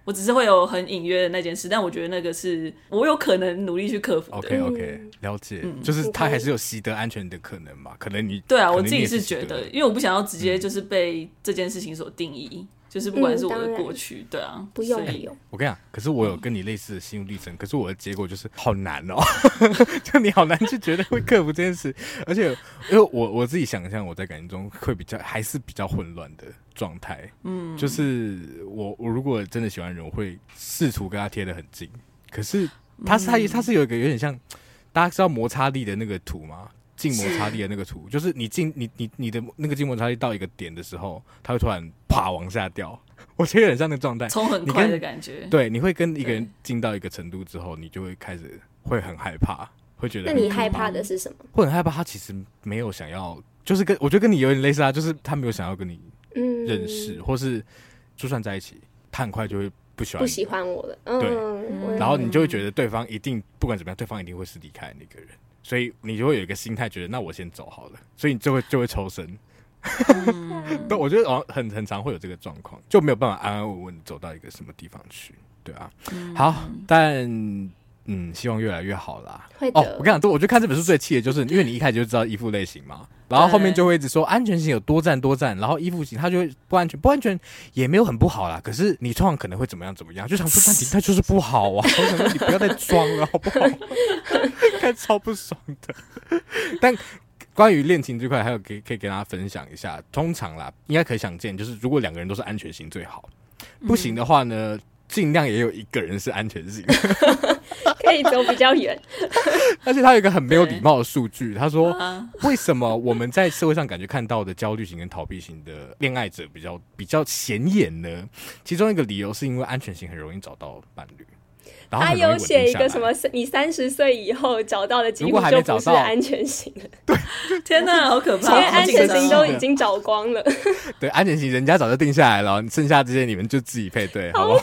我只是会有很隐约的那件事，但我觉得那个是我有可能努力去克服的。OK OK，了解，嗯、就是他还是有习得安全的可能嘛？可能你对啊，我自己是觉得，因为我不想要直接就是被这件事情所定义。嗯就是不管是我的过去，嗯、对啊，不用不用。我跟你讲，可是我有跟你类似的心路历程，嗯、可是我的结果就是好难哦，就你好难去觉得会克服这件事，而且因为我我自己想象我在感情中会比较还是比较混乱的状态，嗯，就是我我如果真的喜欢人，我会试图跟他贴的很近，可是他是他他是有一个有点像大家知道摩擦力的那个图吗？静摩擦力的那个图，是就是你静你你你的那个静摩擦力到一个点的时候，它会突然啪往下掉。我觉得有点像那个状态，冲很快的感觉。对，你会跟一个人进到一个程度之后，你就会开始会很害怕，会觉得。那你害怕的是什么？会很害怕，他其实没有想要，就是跟我觉得跟你有点类似啊，就是他没有想要跟你认识，嗯、或是就算在一起，他很快就会不喜欢不喜欢我了。对，嗯、然后你就会觉得对方一定不管怎么样，对方一定会是离开那个人。所以你就会有一个心态，觉得那我先走好了，所以你就会就会抽身。对，我觉得哦，很很常会有这个状况，就没有办法安安稳稳走到一个什么地方去，对啊。好，但。嗯，希望越来越好啦。会的。哦，我跟你讲，我就看这本书最气的就是，因为你一开始就知道依附类型嘛，然后后面就会一直说安全型有多赞多赞，然后依附型他就会不安全，不安全也没有很不好啦。可是你通常可能会怎么样怎么样，就想说那你那就是不好啊！我想说你不要再装了，好不好？看超不爽的。但关于恋情这块，还有可以可以跟大家分享一下。通常啦，应该可以想见，就是如果两个人都是安全型最好，不行的话呢，尽量也有一个人是安全性。可以走比较远，而且他有一个很没有礼貌的数据，他说：“ 为什么我们在社会上感觉看到的焦虑型跟逃避型的恋爱者比较比较显眼呢？其中一个理由是因为安全型很容易找到伴侣。”他有写一个什么？你三十岁以后找到的几乎就不是安全型了。对，天哪，好可怕！因为安全型都已经找光了。对，安全型人家早就定下来了，剩下这些你们就自己配对，好不好？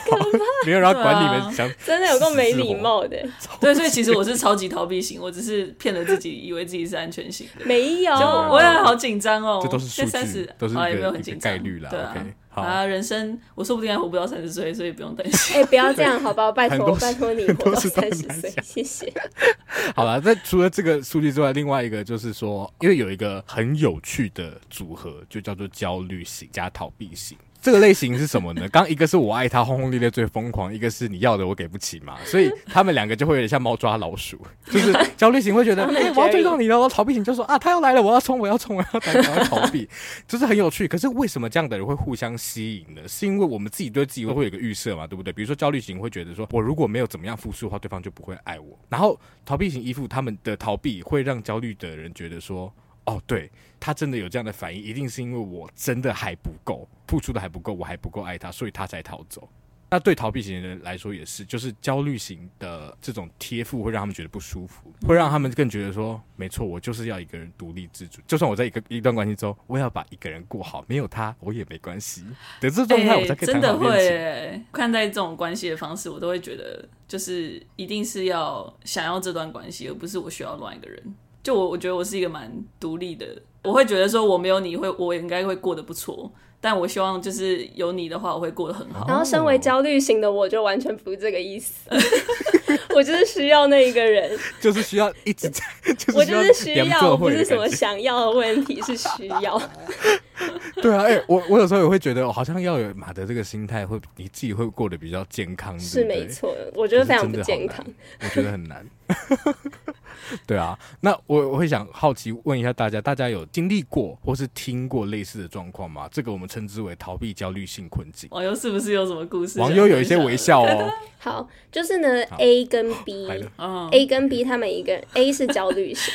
没有人要管你们想，真的有够没礼貌的。对，所以其实我是超级逃避型，我只是骗了自己，以为自己是安全型的。没有，我也好紧张哦。这都是数据，都是一个概率啦。对啊。啊，人生我说不定还活不到三十岁，所以不用担心。哎、欸，不要这样，好不好？拜托，拜托你活到三十岁，谢谢。好了，那除了这个数据之外，另外一个就是说，因为有一个很有趣的组合，就叫做焦虑型加逃避型。这个类型是什么呢？刚一个是我爱他轰轰烈烈最疯狂，一个是你要的我给不起嘛，所以他们两个就会有点像猫抓老鼠，就是 焦虑型会觉得哎、欸、我要追到你了，然后逃避型就说啊他要来了，我要冲我要冲我要逃，我要逃避，就是很有趣。可是为什么这样的人会互相吸引呢？是因为我们自己对自己会有一个预设嘛，对不对？比如说焦虑型会觉得说我如果没有怎么样付出的话，对方就不会爱我。然后逃避型依附他们的逃避会让焦虑的人觉得说。哦，对，他真的有这样的反应，一定是因为我真的还不够，付出的还不够，我还不够爱他，所以他才逃走。那对逃避型的人来说也是，就是焦虑型的这种贴附会让他们觉得不舒服，会让他们更觉得说，没错，我就是要一个人独立自主，就算我在一个一段关系中，我也要把一个人过好，没有他我也没关系。等这状态我才。真的会看待这种关系的方式，我都会觉得，就是一定是要想要这段关系，而不是我需要另外一个人。就我，我觉得我是一个蛮独立的，我会觉得说我没有你会，我应该会过得不错。但我希望就是有你的话，我会过得很好。然后，身为焦虑型的我，就完全不是这个意思。我就是需要那一个人，就是需要一直在。就是、我就是需要，不是什么想要的问题，是需要。对啊，哎、欸，我我有时候也会觉得，好像要有马德这个心态，会你自己会过得比较健康。是没错，我觉得非常不健康。我觉得很难。对啊，那我我会想好奇问一下大家，大家有经历过或是听过类似的状况吗？这个我们称之为逃避焦虑性困境。网友是不是有什么故事？网友有一些微笑哦。好，就是呢，A 跟 B，A 跟 B 他们一个人，A 是焦虑型，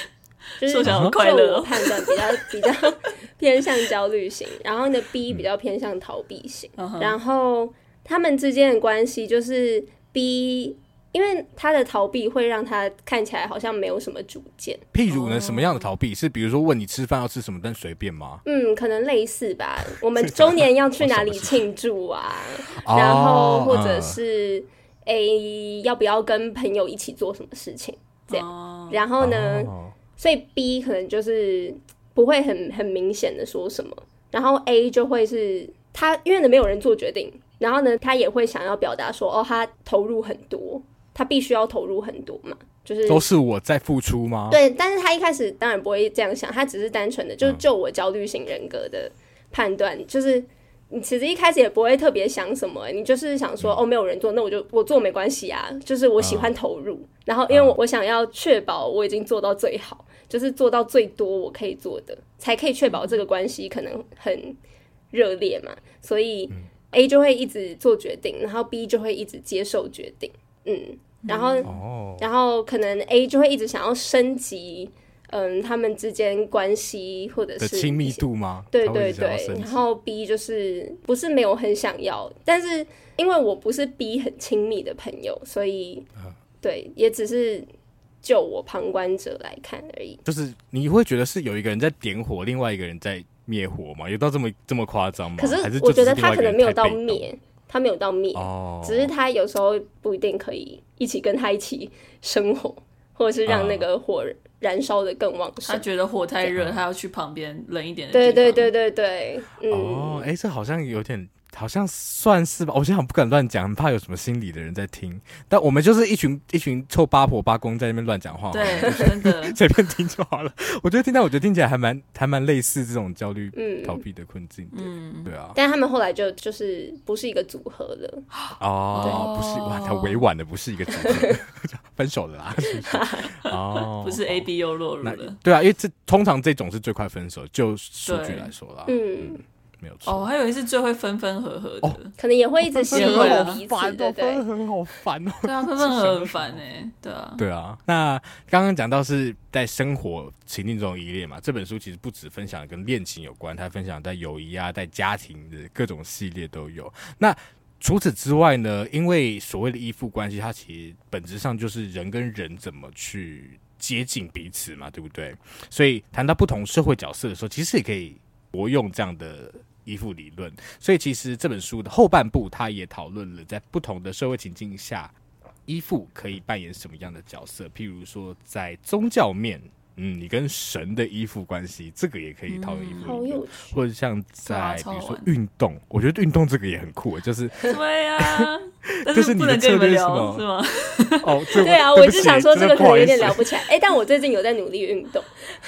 就是就我判断比较比较 偏向焦虑型，然后呢，B 比较偏向逃避型，然后他们之间的关系就是 B。因为他的逃避会让他看起来好像没有什么主见。譬如呢，什么样的逃避？是比如说问你吃饭要吃什么，但随便吗？嗯，可能类似吧。我们周年要去哪里庆祝啊？然后或者是诶、欸，要不要跟朋友一起做什么事情？这样。然后呢，所以 B 可能就是不会很很明显的说什么，然后 A 就会是他因为呢没有人做决定，然后呢他也会想要表达说哦，他投入很多。他必须要投入很多嘛，就是都是我在付出吗？对，但是他一开始当然不会这样想，他只是单纯的，就是就我焦虑型人格的判断，嗯、就是你其实一开始也不会特别想什么，你就是想说、嗯、哦，没有人做，那我就我做没关系啊，就是我喜欢投入，嗯、然后因为我我想要确保我已经做到最好，就是做到最多我可以做的，才可以确保这个关系可能很热烈嘛，所以 A 就会一直做决定，然后 B 就会一直接受决定。嗯，然后，嗯、然后可能 A 就会一直想要升级，嗯，他们之间关系或者是亲密度吗？对对对。然后 B 就是不是没有很想要，但是因为我不是 B 很亲密的朋友，所以、嗯、对，也只是就我旁观者来看而已。就是你会觉得是有一个人在点火，另外一个人在灭火吗？有到这么这么夸张吗？可是我觉得他可能没有到灭。他没有到灭，oh. 只是他有时候不一定可以一起跟他一起生火，或者是让那个火燃烧的更旺盛。他觉得火太热，他要去旁边冷一点的。对对对对对，嗯，哦，哎，这好像有点。好像算是吧，我现在很不敢乱讲，很怕有什么心理的人在听。但我们就是一群一群臭八婆八公在那边乱讲话，对，真的。随便听就好了。我觉得听到，我觉得听起来还蛮还蛮类似这种焦虑、嗯、逃避的困境。的，嗯，对啊。但他们后来就就是不是一个组合了，哦，不是哇，他委婉的不是一个组合，分手了啦，是不是？哦，不是 A B 又落入了，对啊，因为这通常这种是最快分手，就数据来说啦，嗯。没有错哦，还有一次最会分分合合的，哦、可能也会一直喜欢彼此，哦、对对，分分合合好烦哦。对啊，分分合合很 烦哎，对啊，对啊。那刚刚讲到是在生活情境中依恋嘛，这本书其实不止分享跟恋情有关，它分享在友谊啊，在家庭的各种系列都有。那除此之外呢，因为所谓的依附关系，它其实本质上就是人跟人怎么去接近彼此嘛，对不对？所以谈到不同社会角色的时候，其实也可以活用这样的。依附理论，所以其实这本书的后半部，它也讨论了在不同的社会情境下，依附可以扮演什么样的角色。譬如说，在宗教面，嗯，你跟神的依附关系，这个也可以讨论依附理论。或者像在比如说运动，我觉得运动这个也很酷，就是对呀，但是不能跟你们聊是吗？哦，对啊，我就想说这个可能有点聊不起来。哎，但我最近有在努力运动。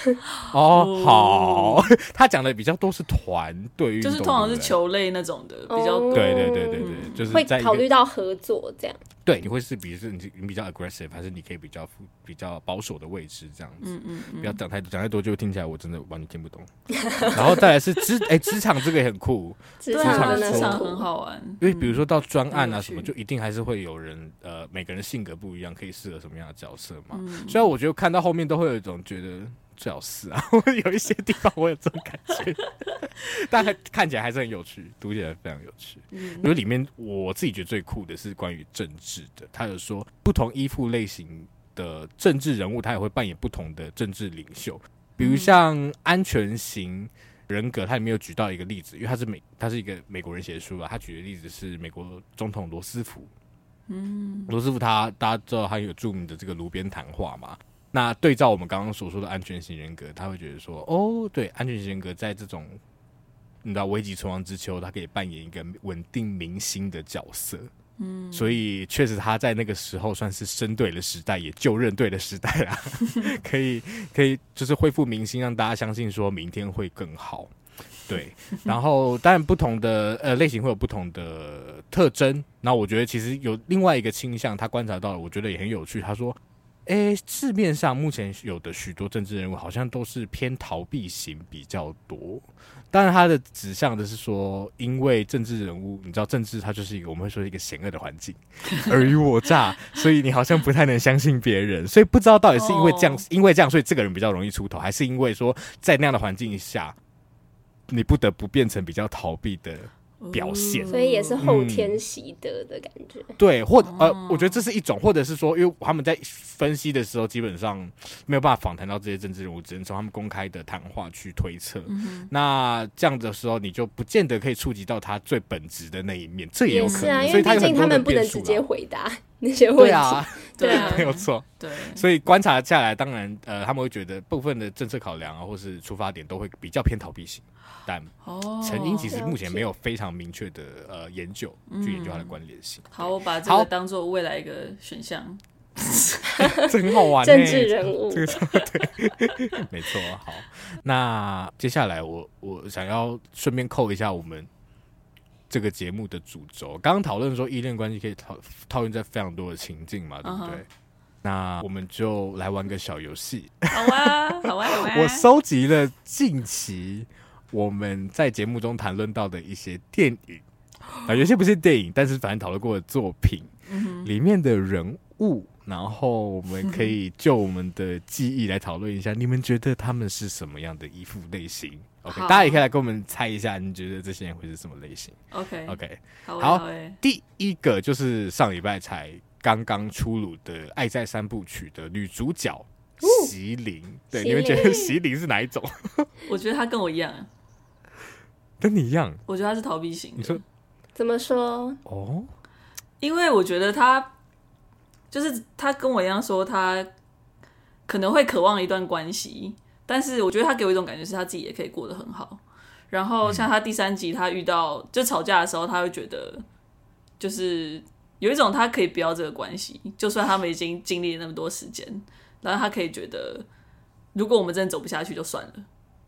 哦，好，他讲的比较多是团队运动，就是通常是球类那种的比较多。对对对对对，就是会考虑到合作这样。对，你会是比如说你你比较 aggressive，还是你可以比较比较保守的位置这样子？嗯嗯，不要讲太多，讲太多就听起来我真的完全听不懂。然后再来是职 哎职场这个也很酷，职场职场很好玩，因为比如说到专案啊什么，就一定还是会有人呃每个人性格不一样，可以适合什么样的角色嘛。虽然我觉得看到后面都会有一种觉得最好是啊，我有一些地方我有这种感觉，但看起来还是很有趣，读起来非常有趣。因为里面我自己觉得最酷的是关于政治的，他有说不同依附类型的政治人物，他也会扮演不同的政治领袖。比如像安全型人格，他里面有举到一个例子，因为他是美，他是一个美国人写的书啊。他举的例子是美国总统罗斯福。嗯，罗斯福他大家知道他有著名的这个炉边谈话嘛？那对照我们刚刚所说的安全型人格，他会觉得说，哦，对，安全型人格在这种你知道危急存亡之秋，他可以扮演一个稳定民心的角色。嗯，所以确实他在那个时候算是生对了时代，也就任对了时代啦。可以，可以，就是恢复民心，让大家相信说明天会更好。对，然后当然不同的呃类型会有不同的特征。那我觉得其实有另外一个倾向，他观察到了，我觉得也很有趣。他说：“诶，市面上目前有的许多政治人物，好像都是偏逃避型比较多。”当然，他的指向的是说，因为政治人物，你知道，政治它就是一个我们会说一个险恶的环境，尔虞我诈，所以你好像不太能相信别人，所以不知道到底是因为这样，因为这样，所以这个人比较容易出头，还是因为说在那样的环境下，你不得不变成比较逃避的。表现，所以也是后天习得的感觉。嗯、对，或呃，我觉得这是一种，或者是说，因为他们在分析的时候，基本上没有办法访谈到这些政治人物，只能从他们公开的谈话去推测。嗯、那这样的时候，你就不见得可以触及到他最本质的那一面。这也有可能，啊、所以他毕竟他们不能直接回答那些问题。对啊，对啊，没有错。对，所以观察下来，当然，呃，他们会觉得部分的政策考量啊，或是出发点，都会比较偏逃避型。但成因其实目前没有非常明确的呃研究去研究它的关联性。好，我把这个当做未来一个选项，这很好玩。政治人物，这 个对，没错。好，那接下来我我想要顺便扣一下我们这个节目的主轴。刚刚讨论说依恋关系可以套套用在非常多的情境嘛，对不对？那我们就来玩个小游戏。好啊，好啊，好啊。我收集了近期。我们在节目中谈论到的一些电影啊，有些不是电影，但是反正讨论过的作品里面的人物，然后我们可以就我们的记忆来讨论一下，你们觉得他们是什么样的依附类型？OK，大家也可以来跟我们猜一下，你觉得这些人会是什么类型？OK，OK，好，第一个就是上礼拜才刚刚出炉的《爱在三部曲》的女主角席琳，对，你们觉得席琳是哪一种？我觉得她跟我一样。跟你一样，我觉得她是逃避型。你说怎么说？哦，因为我觉得她就是她跟我一样，说她可能会渴望一段关系，但是我觉得他给我一种感觉是他自己也可以过得很好。然后像他第三集，他遇到、嗯、就吵架的时候，他会觉得就是有一种他可以不要这个关系，就算他们已经经历了那么多时间，然后他可以觉得如果我们真的走不下去，就算了。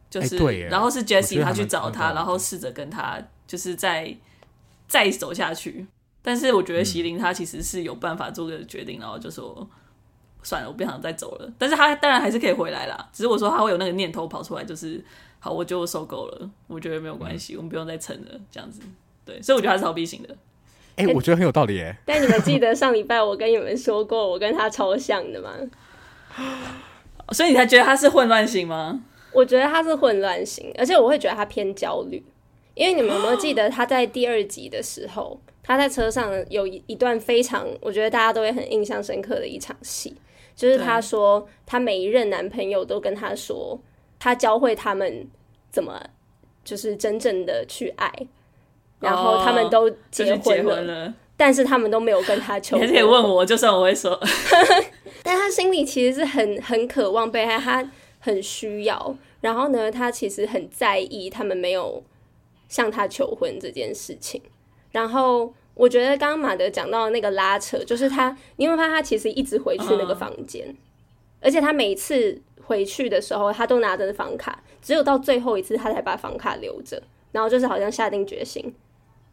就是，然后是 Jessie 他去找他，然后试着跟他就是再再走下去。但是我觉得席琳他其实是有办法做个决定，然后就说算了，我不想再走了。但是他当然还是可以回来啦，只是我说他会有那个念头跑出来，就是好，我就受够了，我觉得没有关系，我们不用再撑了，这样子。对，所以我觉得他是逃避型的。哎，我觉得很有道理哎。但你们记得上礼拜我跟你们说过，我跟他超像的吗？所以你才觉得他是混乱型吗？我觉得他是混乱型，而且我会觉得他偏焦虑，因为你们有没有记得他在第二集的时候，他在车上有一一段非常，我觉得大家都会很印象深刻的一场戏，就是她说她每一任男朋友都跟她说，他教会他们怎么就是真正的去爱，然后他们都结婚了，哦、了但是他们都没有跟他求婚。你可以问我，就算我会说 但他心里其实是很很渴望被爱，他。很需要，然后呢，他其实很在意他们没有向他求婚这件事情。然后我觉得刚刚马德讲到的那个拉扯，就是他，你会发现他其实一直回去那个房间，嗯、而且他每次回去的时候，他都拿着房卡，只有到最后一次他才把房卡留着，然后就是好像下定决心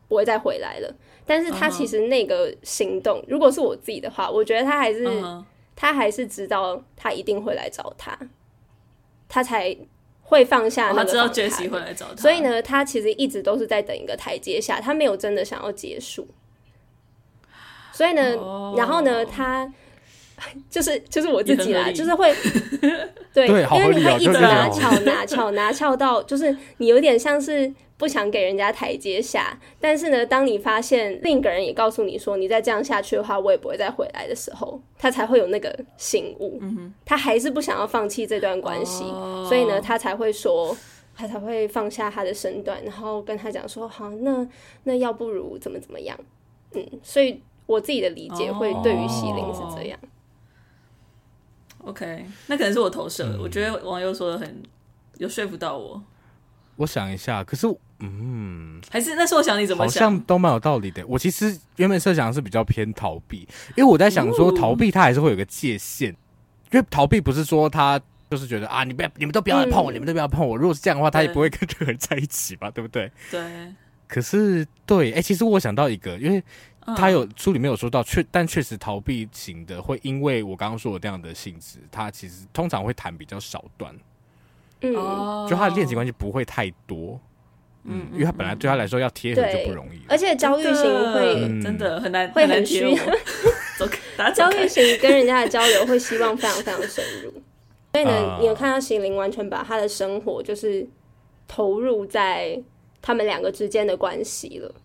不会再回来了。但是他其实那个行动，嗯、如果是我自己的话，我觉得他还是、嗯、他还是知道他一定会来找他，他才会放下那个。他知道杰西会来找他，所以呢，他其实一直都是在等一个台阶下，他没有真的想要结束。所以呢，哦、然后呢，他 就是就是我自己啦，就是会对，对因为你会一直拿 翘拿翘拿翘到，就是你有点像是不想给人家台阶下，但是呢，当你发现另一个人也告诉你说，你再这样下去的话，我也不会再回来的时候，他才会有那个醒悟，嗯、哼他还是不想要放弃这段关系，哦、所以呢，他才会说，他才会放下他的身段，然后跟他讲说，好，那那要不如怎么怎么样，嗯，所以。我自己的理解会对于席琳是这样。Oh, OK，那可能是我投射。嗯、我觉得网友说的很有说服到我。我想一下，可是嗯，还是那时候想你怎么想，好像都蛮有道理的。我其实原本设想的是比较偏逃避，因为我在想说逃避它还是会有个界限，哦、因为逃避不是说他就是觉得啊，你不要，你们都不要来碰我，嗯、你们都不要碰我。如果是这样的话，他也不会跟这个人在一起吧，对不对？对。可是对，哎、欸，其实我想到一个，因为。他有书里面有说到，确但确实逃避型的会因为我刚刚说的这样的性质，他其实通常会谈比较少段，嗯，就他的恋情关系不会太多，嗯，因为他本来对他来说要贴合就不容易，而且焦虑型会真的很难，会很需要，焦虑型跟人家的交流会希望非常非常深入，所以呢，你有看到心灵完全把他的生活就是投入在他们两个之间的关系了，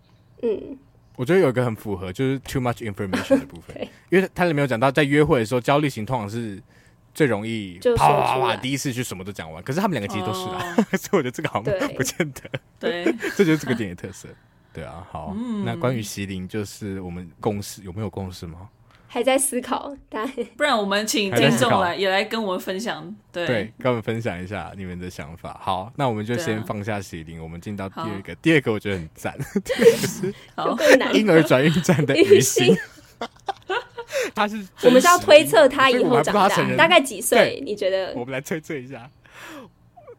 嗯。我觉得有一个很符合，就是 too much information 的部分，因为他里面有讲到，在约会的时候，焦虑型通常是最容易啪啪啪啪，第一次去什么都讲完。可是他们两个其实都是啊，哦、所以我觉得这个好像不见得。对，这就是这个电影特色。对啊，好，嗯、那关于席琳，就是我们共识有没有共识吗？还在思考，但不然我们请听众来也来跟我们分享，对，对，跟我们分享一下你们的想法。好，那我们就先放下席琳，啊、我们进到第二个。第二个我觉得很赞，就是婴儿转运站的予昕，他是我们是要推测他以后长大大概几岁？你觉得？我们来推测一下，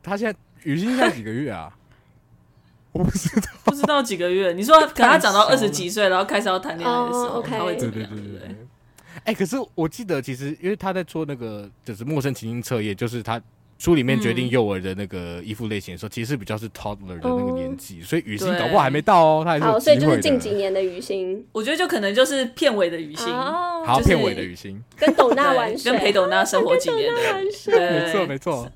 他现在雨欣现在几个月啊？我不知道，不知道几个月。你说，可能他长到二十几岁，然后开始要谈恋爱的时候，他会怎么样？对对对对。哎、欸，可是我记得，其实因为他在做那个就是陌生情境测验，就是他书里面决定幼儿的那个衣服类型的时候，嗯、其实是比较是 toddler 的那个年纪，嗯、所以雨欣搞不好还没到哦。他还是好，所以就是近几年的雨欣，我觉得就可能就是片尾的雨欣，哦、好，片尾的雨欣，跟斗娜玩水，跟陪斗娜生活几年的，没错没错。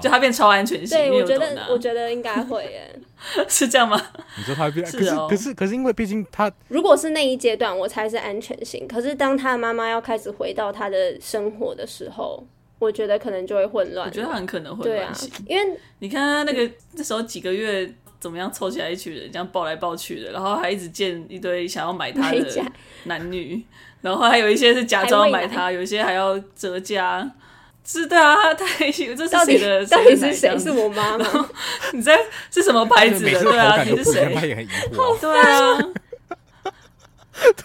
就他变超安全性，对，我觉得我觉得应该会耶，是这样吗？你说他会变，可是可是可是因为毕竟他如果是那一阶段，我猜是安全性。可是当他的妈妈要开始回到他的生活的时候，我觉得可能就会混乱。我觉得他很可能混乱型，因为你看他那个那时候几个月怎么样凑起来一群人，这样抱来抱去的，然后还一直见一堆想要买他的 男女，然后还有一些是假装买他，有一些还要折价。是的啊，他这是谁的？到底到底是谁？是我妈妈？你在是什么牌子的？对啊，你是谁？他也很疑惑。对啊，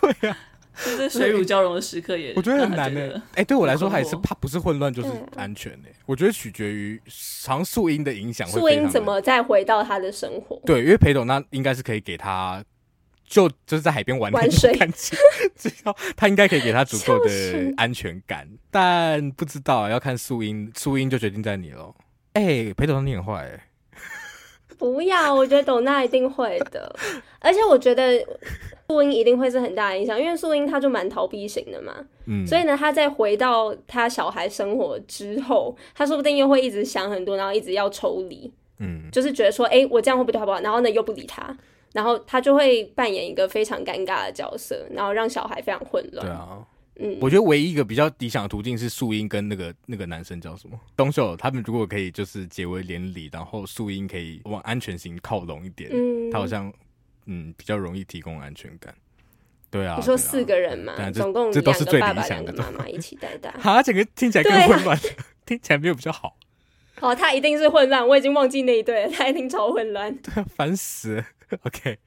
对啊，就是水乳交融的时刻也，我觉得很难的。哎，对我来说，还是怕不是混乱就是安全的。我觉得取决于常素英的影响。素英怎么再回到他的生活？对，因为裴董那应该是可以给他。就就是在海边玩玩水，只要他应该可以给他足够的安全感，但不知道要看素英，素英就决定在你了。哎、欸，裴斗娜你很坏不要，我觉得董娜一定会的，而且我觉得素英一定会是很大的影响，因为素英她就蛮逃避型的嘛，嗯，所以呢，她在回到她小孩生活之后，她说不定又会一直想很多，然后一直要抽离，嗯，就是觉得说，哎、欸，我这样会不会好不好？然后呢，又不理他。然后他就会扮演一个非常尴尬的角色，然后让小孩非常混乱。对啊，嗯，我觉得唯一一个比较理想的途径是素英跟那个那个男生叫什么东秀，他们如果可以就是结为连理，然后素英可以往安全型靠拢一点，嗯，他好像嗯比较容易提供安全感。对啊，你说四个人嘛，啊、总共这都是最理想的妈妈一起带大，好，整个听起来更混乱，啊、听起来没有比较好。哦，他一定是混乱，我已经忘记那一对了，他一定超混乱，对啊，烦死了。OK，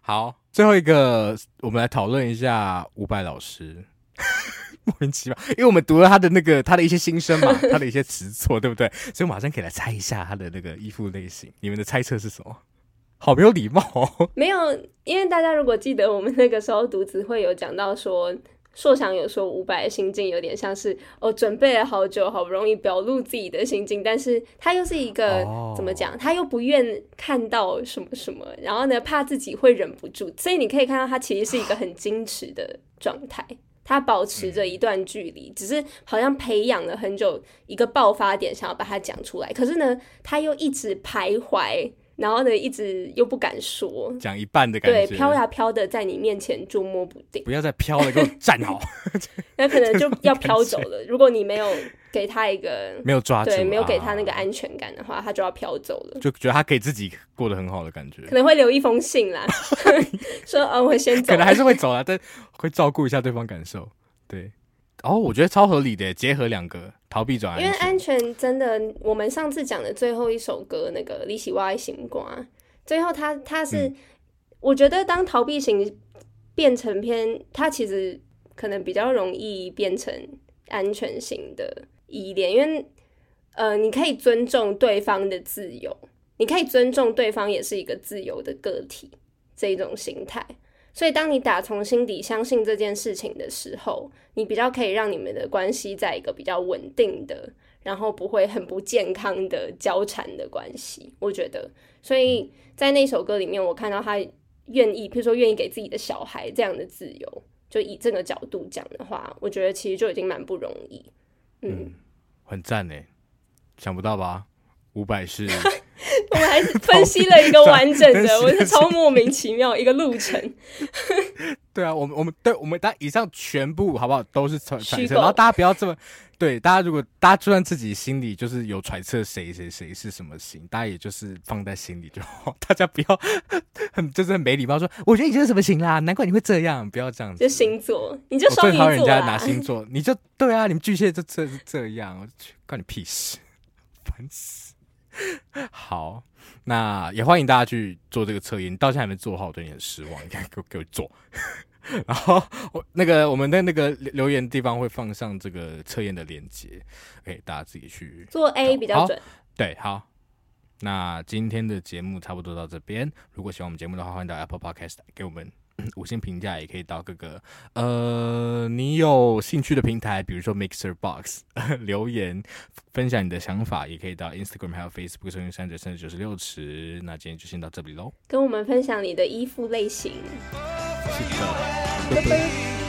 好，最后一个，我们来讨论一下伍佰老师。莫名其妙，因为我们读了他的那个他的一些心声嘛，他的一些词错，对不对？所以马上可以来猜一下他的那个衣服类型。你们的猜测是什么？好没有礼貌哦。没有，因为大家如果记得我们那个时候读词会有讲到说，硕翔有说伍佰的心境有点像是哦，准备了好久，好不容易表露自己的心境，但是他又是一个、哦、怎么讲？他又不愿看到什么什么，然后呢，怕自己会忍不住，所以你可以看到他其实是一个很矜持的状态。他保持着一段距离，只是好像培养了很久一个爆发点，想要把它讲出来。可是呢，他又一直徘徊，然后呢，一直又不敢说，讲一半的感觉，对，飘呀飘的在你面前捉摸不定。不要再飘了，给我站好。那可能就要飘走了。如果你没有给他一个没有抓住，对，没有给他那个安全感的话，啊、他就要飘走了。就觉得他可以自己过得很好的感觉，可能会留一封信啦，说啊，我先走。可能还是会走啊，但会照顾一下对方感受。对，哦，我觉得超合理的，结合两个逃避转安全。因为安全真的，我们上次讲的最后一首歌那个《你是我的心肝》，最后他他是，嗯、我觉得当逃避型变成偏，他其实可能比较容易变成安全型的依恋，因为呃，你可以尊重对方的自由，你可以尊重对方也是一个自由的个体这一种心态。所以，当你打从心底相信这件事情的时候，你比较可以让你们的关系在一个比较稳定的，然后不会很不健康的交缠的关系。我觉得，所以在那首歌里面，我看到他愿意，譬如说愿意给自己的小孩这样的自由，就以这个角度讲的话，我觉得其实就已经蛮不容易。嗯，嗯很赞呢，想不到吧？五百是，我们还是分析了一个完整的，我是超莫名其妙一个路程。对啊，我们我们对我们大家以上全部好不好都是揣揣测，然后大家不要这么对，大家如果大家就算自己心里就是有揣测谁谁谁是什么型，大家也就是放在心里就好，大家不要 很就是很没礼貌说，我觉得你就是什么型啦，难怪你会这样，不要这样子。就星座，你就双鱼座，人家拿星座，你就对啊，你们巨蟹就这是这样，关你屁事，烦死。好，那也欢迎大家去做这个测验。到现在还没做好，我对你很失望。你看，给我给我做。然后我那个我们的那个留言地方会放上这个测验的链接，给大家自己去做 A 比较准。对，好。那今天的节目差不多到这边。如果喜欢我们节目的话，欢迎到 Apple Podcast 给我们。五星评价也可以到各个呃你有兴趣的平台，比如说 Mixer Box 留言分享你的想法，也可以到 Instagram 还有 Facebook 搜寻三九三九九十六尺。那今天就先到这里喽，跟我们分享你的衣服类型。是的，拜拜。